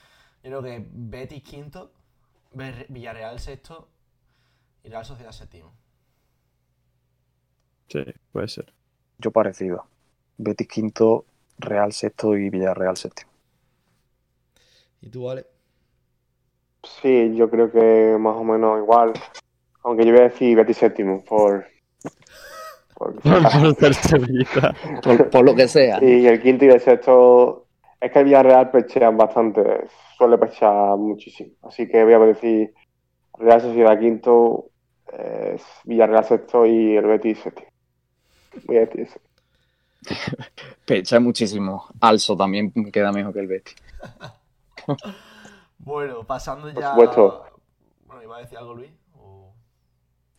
Speaker 1: Yo creo que Betis quinto, Villarreal sexto y Real Sociedad séptimo.
Speaker 3: Sí, puede ser.
Speaker 2: yo parecido. Betis quinto, Real sexto y Villarreal séptimo.
Speaker 1: ¿Y tú, Vale?
Speaker 4: Sí, yo creo que más o menos igual. Aunque yo voy a decir Betis séptimo, por... por- <laughs>
Speaker 3: Por ser Sevilla.
Speaker 2: Por, por lo que sea.
Speaker 4: Y el quinto y el sexto, es que el Villarreal pechean bastante, suele pechar muchísimo. Así que voy a decir Real Sociedad quinto, eh, Villarreal sexto y el Betis séptimo. Voy a decir eso. <laughs>
Speaker 2: Pecha muchísimo. Also también queda mejor que el Betis. <laughs>
Speaker 1: Bueno, pasando
Speaker 4: Por
Speaker 1: ya.
Speaker 4: supuesto.
Speaker 1: Bueno, ¿iba a decir algo, Luis? O...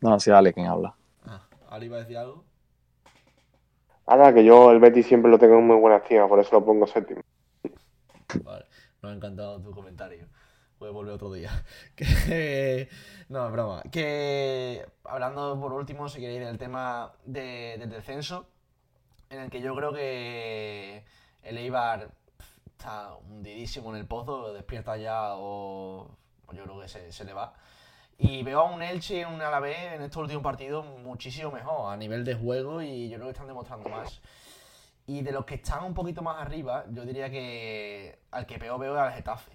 Speaker 2: No, sí, Ale quien habla.
Speaker 1: Ah, ¿Ale iba a decir algo?
Speaker 4: Nada, que yo el Betis siempre lo tengo en muy buena estima, por eso lo pongo séptimo.
Speaker 1: Vale, nos ha encantado tu comentario. Puedes volver otro día. <laughs> Que, no, es broma. Que hablando por último, si queréis, del tema de- del descenso, en el que yo creo que el Eibar está hundidísimo en el pozo, despierta ya o yo creo que se, se le va. Y veo a un Elche y un Alavés en estos últimos partidos muchísimo mejor a nivel de juego y yo creo que están demostrando más. Y de los que están un poquito más arriba, yo diría que al que peor veo es al Getafe.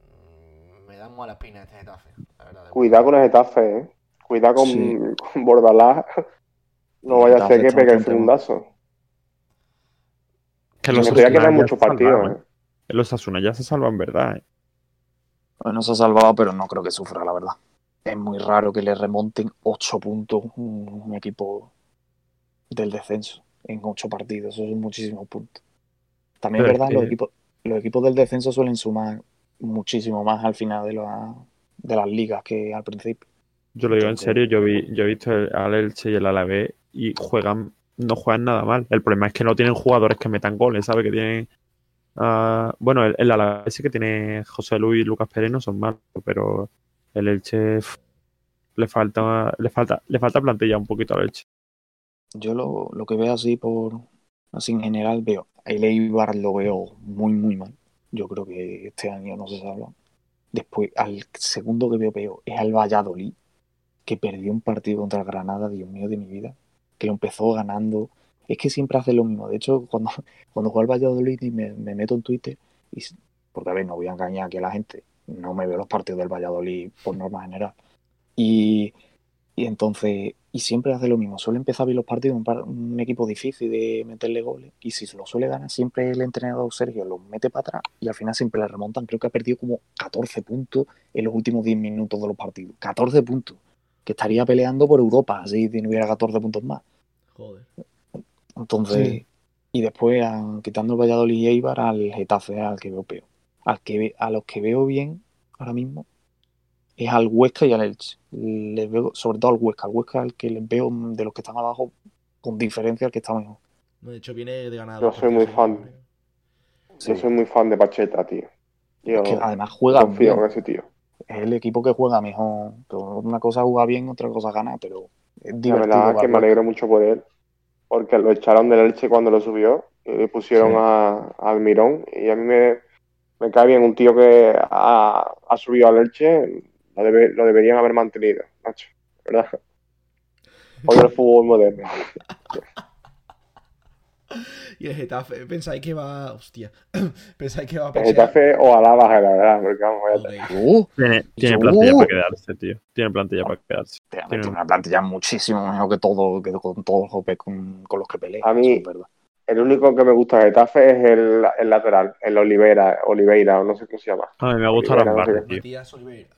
Speaker 1: Mm, Me da mala espina este Getafe, la verdad.
Speaker 4: Cuidado con el Getafe, ¿eh? Cuidado con,
Speaker 2: Sí.
Speaker 4: con Bordalás. No vaya a ser que pegue el segundazo.
Speaker 3: Que
Speaker 4: Me
Speaker 3: los
Speaker 4: quedan
Speaker 3: ya
Speaker 4: muchos partidos,
Speaker 3: ¿eh? Los Asuna ya se salvan, ¿verdad? ¿eh?
Speaker 2: Bueno, se ha salvado, pero no creo que sufra, la verdad. Es muy raro que le remonten 8 puntos un, un equipo del descenso en 8 partidos. Eso son muchísimos puntos. También
Speaker 3: Pero
Speaker 2: es verdad, los, equipos, los equipos del descenso suelen sumar muchísimo más al final de, la- de las ligas que al principio.
Speaker 3: Yo lo digo en serio, yo vi, yo he visto el- al Elche y el Alavés y juegan, no juegan nada mal. El problema es que no tienen jugadores que metan goles, ¿sabes? Que tienen ah, bueno, el, el Alavés que tiene José Luis y Lucas Pérez no son malos, pero el Elche le falta, le falta, le falta plantilla un poquito al Elche.
Speaker 2: Yo lo, lo que veo así por así en general veo el Eibar lo veo muy muy mal. Yo creo que este año no se salva. Después al segundo que veo peor es al Valladolid que perdió un partido contra Granada, Dios mío de mi vida, que lo empezó ganando. Es que siempre hace lo mismo. De hecho, cuando, <laughs> cuando juego al Valladolid y me, me meto en Twitter, y, porque a ver, no voy a engañar aquí a la gente, no me veo los partidos del Valladolid por norma general. Y, y entonces, y siempre hace lo mismo. Suele empezar a ver los partidos un, un equipo difícil de meterle goles. Y si se lo suele ganar, siempre el entrenador Sergio los mete para atrás y al final siempre le remontan. Creo que ha perdido como 14 puntos en los últimos 10 minutos de los partidos. 14 puntos. Que estaría peleando por Europa si tuviera 14 puntos más.
Speaker 1: Joder.
Speaker 2: Entonces,
Speaker 1: Sí.
Speaker 2: y después, ah, quitando el Valladolid y Eibar, al Getafe, al que veo peor. Al que a los que veo bien ahora mismo es al Huesca y al Elche. Les veo, sobre todo al Huesca. Al Huesca al que les veo de los que están abajo con diferencia al que está mejor.
Speaker 1: No, de hecho, viene de ganar.
Speaker 4: Yo soy muy fan. Yo soy muy fan de Pacheta, tío. Yo
Speaker 2: Es que además juega
Speaker 4: confío
Speaker 2: bien.
Speaker 4: en ese tío.
Speaker 2: Es el equipo que juega mejor. Una cosa es jugar bien, otra cosa es ganar, pero es
Speaker 4: La verdad es que me alegro mucho por él, porque lo echaron del Elche cuando lo subió, y le pusieron
Speaker 2: Sí.
Speaker 4: a, a Almirón, y a mí me, me cae bien un tío que ha, ha subido al Elche, lo, debe- lo deberían haber mantenido, macho, ¿verdad? <laughs> Hoy el fútbol moderno. <laughs> <laughs>
Speaker 1: Y el Getafe, pensáis que va. Hostia. <clears throat> pensáis que va a
Speaker 4: El
Speaker 1: pasar.
Speaker 4: Getafe o Alaba, la verdad, porque vamos, vaya
Speaker 1: Joder.
Speaker 2: Uh,
Speaker 3: Tiene, plantilla para quedarse, tío. Tiene plantilla para quedarse.
Speaker 2: Tiene
Speaker 3: Tiene-
Speaker 2: una plantilla muchísimo mejor que todo, que con todos los con, con los que pelea.
Speaker 4: A mí-
Speaker 2: eso verdad.
Speaker 4: El único que me gusta de Getafe es el, el lateral, el Oliveira, Oliveira, o no sé cómo se llama.
Speaker 3: A mí me gusta
Speaker 4: Bueno,
Speaker 3: Arambarri,
Speaker 4: no sé.
Speaker 3: tío.
Speaker 1: Matías Oliveira.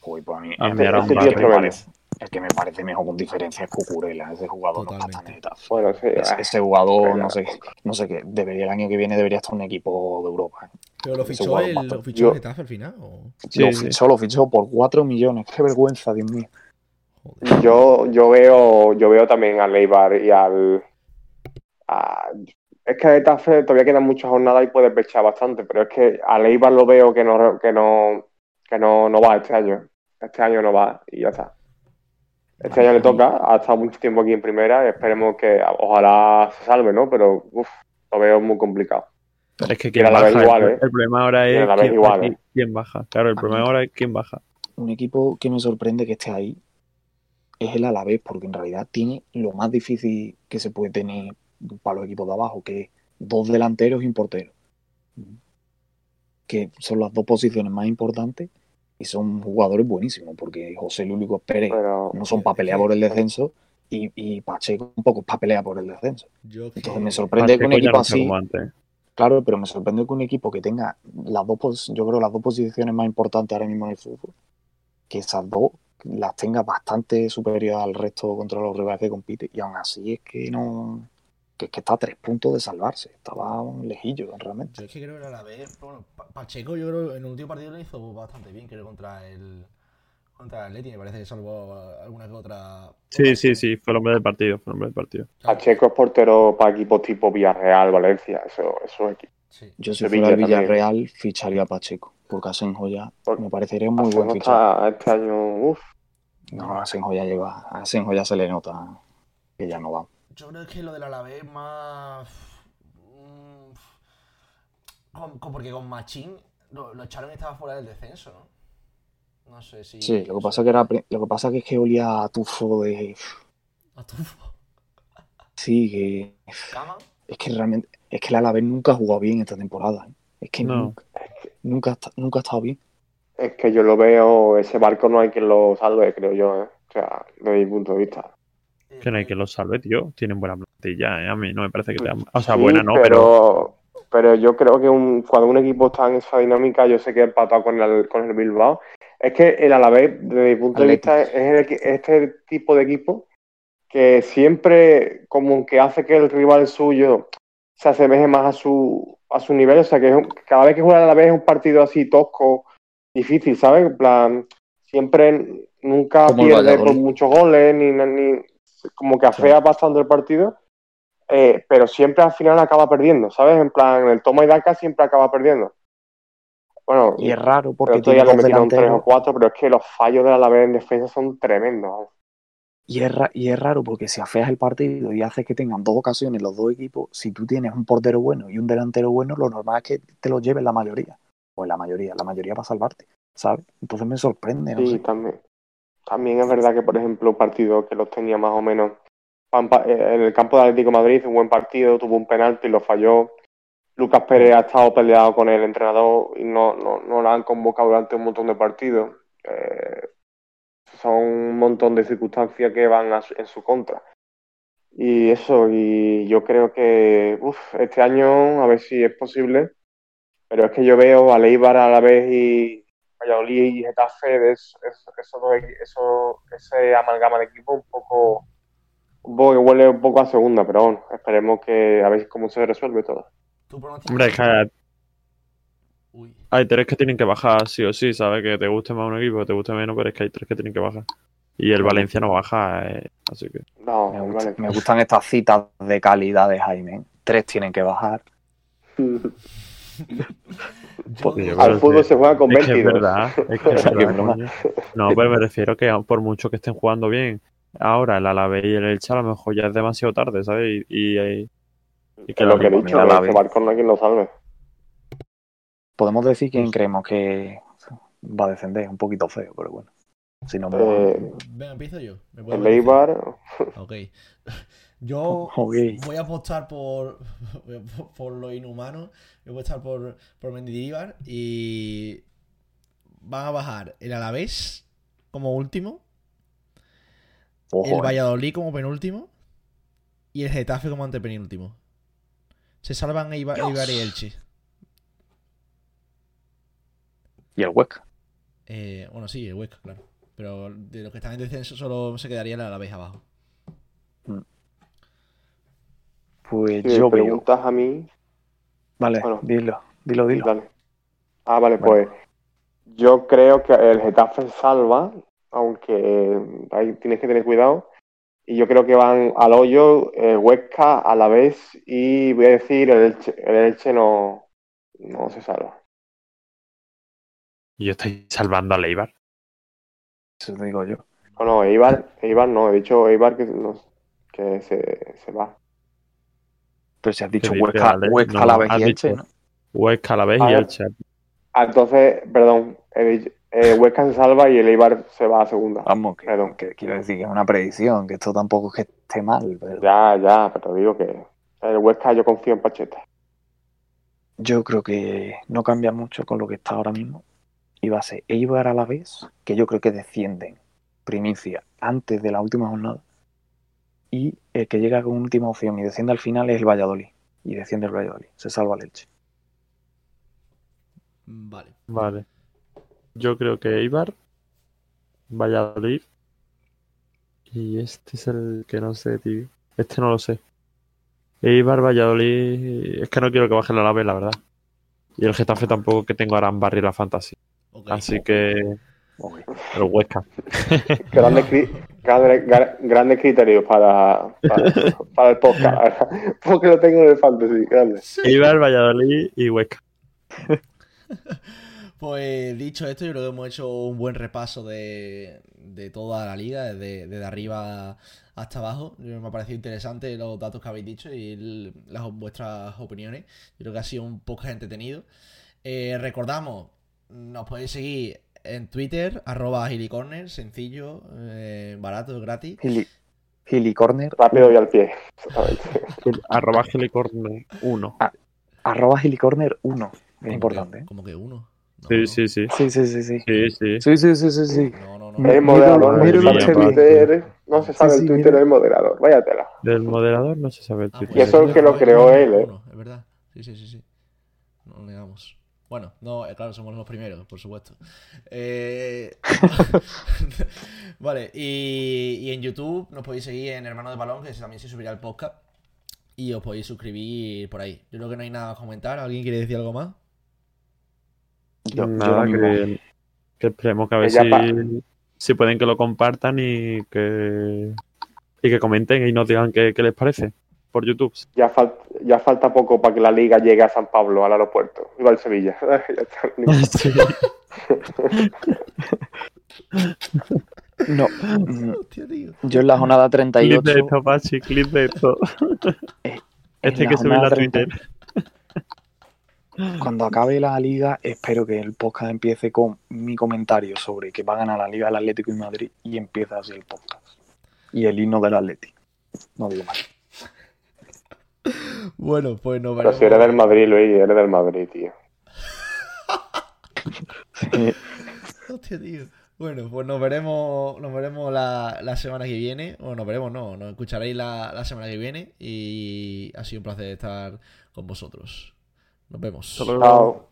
Speaker 2: Joder, pues a mí,
Speaker 3: A
Speaker 2: el-
Speaker 3: mí
Speaker 2: el,
Speaker 3: Arambarri
Speaker 2: que
Speaker 4: Ese tío es
Speaker 2: me
Speaker 4: tremendo.
Speaker 2: parece, el que me parece mejor con diferencia es Cucurella. Ese jugador no está
Speaker 1: Totalmente.
Speaker 2: tan en Getafe.
Speaker 4: Bueno, sí,
Speaker 2: Ese,
Speaker 4: ah,
Speaker 2: ese jugador, no sé, no sé qué, debería el año que viene debería estar un equipo de Europa. ¿eh?
Speaker 1: Pero lo fichó el, lo fichó
Speaker 4: Yo-
Speaker 1: el Getafe al final. ¿o?
Speaker 3: Sí,
Speaker 2: lo
Speaker 3: sí.
Speaker 2: fichó, lo fichó por 4 millones. Qué vergüenza, Dios mío.
Speaker 1: Joder.
Speaker 4: Yo, yo veo, yo veo también al Eibar y al. a- es que a Getafe todavía quedan muchas jornadas y puedes pechar bastante, pero es que al Eibar lo veo que no, que no, que no, no va este año. Este año no va y ya está. Este año le toca, ha estado mucho tiempo aquí en primera, y esperemos que ojalá se salve, ¿no? Pero uf, lo veo muy complicado.
Speaker 3: Pero es que quién
Speaker 4: a la
Speaker 3: baja.
Speaker 4: vez igual,
Speaker 3: el,
Speaker 4: ¿eh?
Speaker 3: el problema ahora es
Speaker 4: la vez
Speaker 3: quién,
Speaker 4: igual,
Speaker 3: aquí-
Speaker 4: ¿eh?
Speaker 3: quién baja. Claro, el problema ahora es quién baja.
Speaker 2: Un equipo que me sorprende que esté ahí es el Alavés, porque en realidad tiene lo más difícil que se puede tener para los equipos de abajo, que es dos delanteros y un portero. Que son las dos posiciones más importantes y son jugadores buenísimos, porque José Lucas Pérez
Speaker 4: Pero
Speaker 2: no son para pelear por el descenso y, y Pacheco un poco para pelear por el descenso.
Speaker 1: Yo
Speaker 2: Entonces me sorprende que un equipo
Speaker 3: no
Speaker 2: así, claro, pero me sorprende que un equipo que tenga las dos, pos- yo creo las dos posiciones más importantes ahora mismo en el fútbol, que esas dos las tenga bastante superiores al resto contra los rivales que compite y aún así es que no, que es que está a tres puntos de salvarse, estaba un lejillo realmente.
Speaker 1: Yo es que creo que a la vez, bueno, Pa- Pacheco yo creo que en el último partido lo hizo bastante bien, creo, contra el contra el Atleti, me parece que salvó alguna que otra.
Speaker 3: Sí, sí, sí, fue el hombre del partido, fue el hombre del partido.
Speaker 4: Pacheco es portero para equipos tipo Villarreal, Valencia, eso, eso es equipo.
Speaker 1: Sí.
Speaker 2: Yo si
Speaker 4: Sevilla
Speaker 2: fuera
Speaker 4: también.
Speaker 2: Villarreal ficharía a Pacheco, porque Asenjo ya me parecería un muy
Speaker 4: Asenjo
Speaker 2: buen fichaje.
Speaker 4: este año, uff,
Speaker 2: No, a Asenjo ya lleva, a Asenjo ya se le nota que ya no va.
Speaker 1: Yo creo que lo del Alavés más. mm, con- con- porque con Machín lo, lo echaron y estaba fuera del descenso, ¿no? No sé si.
Speaker 2: Sí, lo que pasa que era lo que pasa que es que olía a tufo de
Speaker 1: A Tufo.
Speaker 2: sí que
Speaker 1: Cama.
Speaker 2: es que realmente es que el Alavés nunca ha jugado bien esta temporada. ¿eh? Es que
Speaker 3: No.
Speaker 2: nunca, nunca, nunca ha estado bien.
Speaker 4: es que yo lo veo, ese barco no hay quien lo salve, creo yo, ¿eh? o sea, desde mi punto de vista.
Speaker 3: Que no hay que lo salve, tío. Tienen buena plantilla, ¿eh? A mí no me parece que tengan. O sea,
Speaker 4: Sí,
Speaker 3: buena no, pero.
Speaker 4: pero yo creo que un, cuando un equipo está en esa dinámica, yo sé que he empatado con el, con el Bilbao. Es que el Alavés, desde mi punto de vista, es el este tipo de equipo que siempre como que hace que el rival suyo se asemeje más a su, a su nivel. O sea, que es un- cada vez que juega el Alavés es un partido así tosco, difícil, ¿sabes? En plan, siempre nunca pierde por muchos goles, ni, ni como que afea bastante el partido. Eh, pero siempre al final acaba perdiendo, ¿sabes? En plan, el toma y daca siempre acaba perdiendo. Bueno,
Speaker 2: Y es raro porque tiene
Speaker 4: día le metieron tres o
Speaker 2: delanteros.
Speaker 4: cuatro, pero es que los fallos de la vez en defensa son tremendos. ¿vale?
Speaker 2: Y es, y es raro porque si afeas el partido y haces que tengan dos ocasiones los dos equipos, si tú tienes un portero bueno y un delantero bueno, lo normal es que te lo lleves la mayoría. O la mayoría, la mayoría para salvarte, ¿sabes? Entonces me sorprende, no
Speaker 4: Sí,
Speaker 2: sé.
Speaker 4: también. También es verdad que, por ejemplo, un partido que los tenía más o menos. Eh, En el campo de Atlético de Madrid, un buen partido, tuvo un penalti y lo falló. Lucas Pérez ha estado peleado con el entrenador y no, no, no lo han convocado durante un montón de partidos. Eh, son un montón de circunstancias que van a en su contra. Y eso, y yo creo que uf, este año, a ver si es posible, pero es que yo veo a Leibar a la vez y Valladolid y Getafe, de eso, eso, eso, ese amalgama de equipo un poco, un poco que huele un poco a segunda, pero bueno, esperemos que a ver cómo se resuelve todo.
Speaker 3: Hombre, que hay,
Speaker 1: Uy.
Speaker 3: hay tres que tienen que bajar sí o sí, ¿sabes? Que te guste más un equipo, que te guste menos, pero es que hay tres que tienen que bajar. Y el Valencia no baja, eh, así que...
Speaker 4: No,
Speaker 2: Me, gusta- me gustan estas citas de calidad de Jaime. Tres tienen que bajar. <laughs>
Speaker 1: Yo-
Speaker 4: Al fútbol
Speaker 3: que-
Speaker 4: se juega con
Speaker 3: Es que es
Speaker 4: 22.
Speaker 3: verdad, es que <laughs> es
Speaker 2: Qué
Speaker 3: verdad. No, pero me refiero que por mucho que estén jugando bien, ahora el Alavés y el Elche a lo mejor ya es demasiado tarde, ¿sabes? Y, y, y- y
Speaker 4: Que lo que he dicho, barco no hay quien lo salve.
Speaker 2: Podemos decir quién creemos que va a defender. Un poquito feo, pero bueno. Si no me
Speaker 4: Eh,
Speaker 1: Venga, empiezo yo. ¿Me puedo
Speaker 4: el? Eibar,
Speaker 1: Ok. <laughs> <laughs> <laughs> Yo voy a apostar por, por lo inhumano. Voy a apostar por, por Mendilibar y van a bajar el Alavés como último,
Speaker 2: Ojo,
Speaker 1: el
Speaker 2: eh.
Speaker 1: Valladolid como penúltimo y el Getafe como antepenúltimo. Se salvan Eibar. Eibar y Elche.
Speaker 2: Y el Huesca.
Speaker 1: Eh, bueno, sí, el Huesca, claro. Pero de los que están en descenso solo se quedaría el Alavés abajo.
Speaker 2: Pues
Speaker 4: si me
Speaker 2: yo veo.
Speaker 4: preguntas a mí,
Speaker 2: Vale,
Speaker 4: Bueno.
Speaker 2: dilo, dilo, dilo.
Speaker 4: Dale. Ah, vale,
Speaker 2: Bueno.
Speaker 4: pues yo creo que el Getafe salva, aunque ahí tienes que tener cuidado. Y yo creo que van al hoyo, el Huesca a la vez y voy a decir el Elche, el Elche no, no se salva.
Speaker 3: Y yo estoy salvando a Leibar.
Speaker 2: Eso te digo yo.
Speaker 4: No, no, Eibar, Eibar no, he dicho Eibar que, no- que se, se va.
Speaker 2: Pero si has dicho Huesca? Huesca
Speaker 3: No,
Speaker 2: a la vez y Elche, ¿no?
Speaker 3: Huesca, Alavés
Speaker 4: A
Speaker 3: y
Speaker 4: ver.
Speaker 3: Elche.
Speaker 4: Ah, entonces, perdón, eh, Huesca se salva y el Eibar se va a segunda.
Speaker 2: Vamos, que,
Speaker 4: Perdón.
Speaker 2: que quiero decir que es una predicción, que esto tampoco es que esté mal, pero
Speaker 4: Ya, ya, pero digo que el Huesca yo confío en Pacheta.
Speaker 2: yo creo que no cambia mucho con lo que está ahora mismo. Y va a ser Eibar a la vez, que yo creo que descienden primicia antes de la última jornada. Y el que llega con última opción y desciende al final es el Valladolid. Y desciende el Valladolid. Se salva el Elche.
Speaker 1: Vale.
Speaker 3: Vale. Yo creo que Eibar, Valladolid. Y este es el que no sé, tío. Este no lo sé. Eibar, Valladolid. Es que no quiero que baje la nave, la verdad. Y el Getafe tampoco, que tengo a Arambarri la fantasía. Así que
Speaker 2: Uy,
Speaker 3: el Huesca. <laughs>
Speaker 4: Grandes, cri- grandes, gra- grandes criterios para, para, para el podcast, <laughs> porque lo tengo en el fantasy, grande.
Speaker 3: Eibar, Valladolid y Huesca. <laughs>
Speaker 1: Pues dicho esto, yo creo que hemos hecho un buen repaso de, de toda la liga, desde, desde arriba hasta abajo. Yo- Me ha parecido interesante los datos que habéis dicho y el- las, vuestras opiniones. Yo creo que ha sido un podcast entretenido. Eh, recordamos, nos podéis seguir en Twitter, arroba gilicorner, sencillo, eh, barato, gratis.
Speaker 2: Gili, Gili Corner,
Speaker 4: Rápido y al pie.
Speaker 3: Arroba Gelicorner 1.
Speaker 2: arroba Gili Corner 1. Es importante. ¿eh?
Speaker 1: Como que uno. No,
Speaker 3: Sí,
Speaker 1: no.
Speaker 3: sí, sí.
Speaker 2: Sí, sí, sí, sí.
Speaker 3: Sí, sí.
Speaker 2: Sí, sí, sí, sí, sí.
Speaker 1: No, no, no.
Speaker 4: El moderador, no
Speaker 2: míralo,
Speaker 4: se sabe
Speaker 3: míralo,
Speaker 4: el Twitter, no se sabe
Speaker 2: Sí,
Speaker 4: el
Speaker 2: sí,
Speaker 4: Twitter
Speaker 2: mira.
Speaker 4: del moderador, vaya tela.
Speaker 3: Del moderador no se sabe el
Speaker 1: Ah,
Speaker 3: Twitter.
Speaker 4: Y eso es el que lo
Speaker 1: pues,
Speaker 4: creó
Speaker 1: pues,
Speaker 4: él, ¿eh?
Speaker 1: Es verdad. Sí, sí, sí, sí. no lo negamos. Bueno, no, eh, claro, somos los primeros, por supuesto. Eh, <laughs> vale, y, y en YouTube nos podéis seguir en Hermano de Balón, que también se subirá el podcast. Y os podéis suscribir por ahí. Yo creo que no hay nada a comentar. ¿Alguien quiere decir algo más?
Speaker 2: Yo-
Speaker 3: Nada, que, que esperemos que a ver si, si pueden que lo compartan y que, y que comenten y nos digan qué, qué les parece por YouTube.
Speaker 4: Ya, fal- ya falta poco para que la liga llegue a San Pablo, al aeropuerto. Iba al Sevilla. <laughs> Ya está. <laughs>
Speaker 3: Sí.
Speaker 2: No, <laughs> mm, yo en la jornada
Speaker 3: Clip
Speaker 2: 38.
Speaker 3: de esto, Pachi, clip de esto.
Speaker 2: en
Speaker 3: Este hay que subirlo a Twitter.
Speaker 2: 30, Cuando acabe la liga, espero que el podcast empiece con mi comentario sobre que va a ganar la liga del Atlético y Madrid y empieza así el podcast. Y el himno del Atlético. No digo más.
Speaker 1: Bueno, pues nos
Speaker 4: Pero
Speaker 1: veremos.
Speaker 4: si eres del Madrid, Luis, eres del Madrid, tío. <laughs>
Speaker 1: Hostia, tío. Bueno, pues nos veremos, nos veremos la, la semana que viene. Bueno, nos veremos, no, nos escucharéis la, la semana que viene. Y ha sido un placer estar con vosotros. Nos vemos.
Speaker 4: Chao.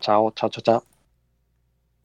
Speaker 2: Chao, chao, chao, chao.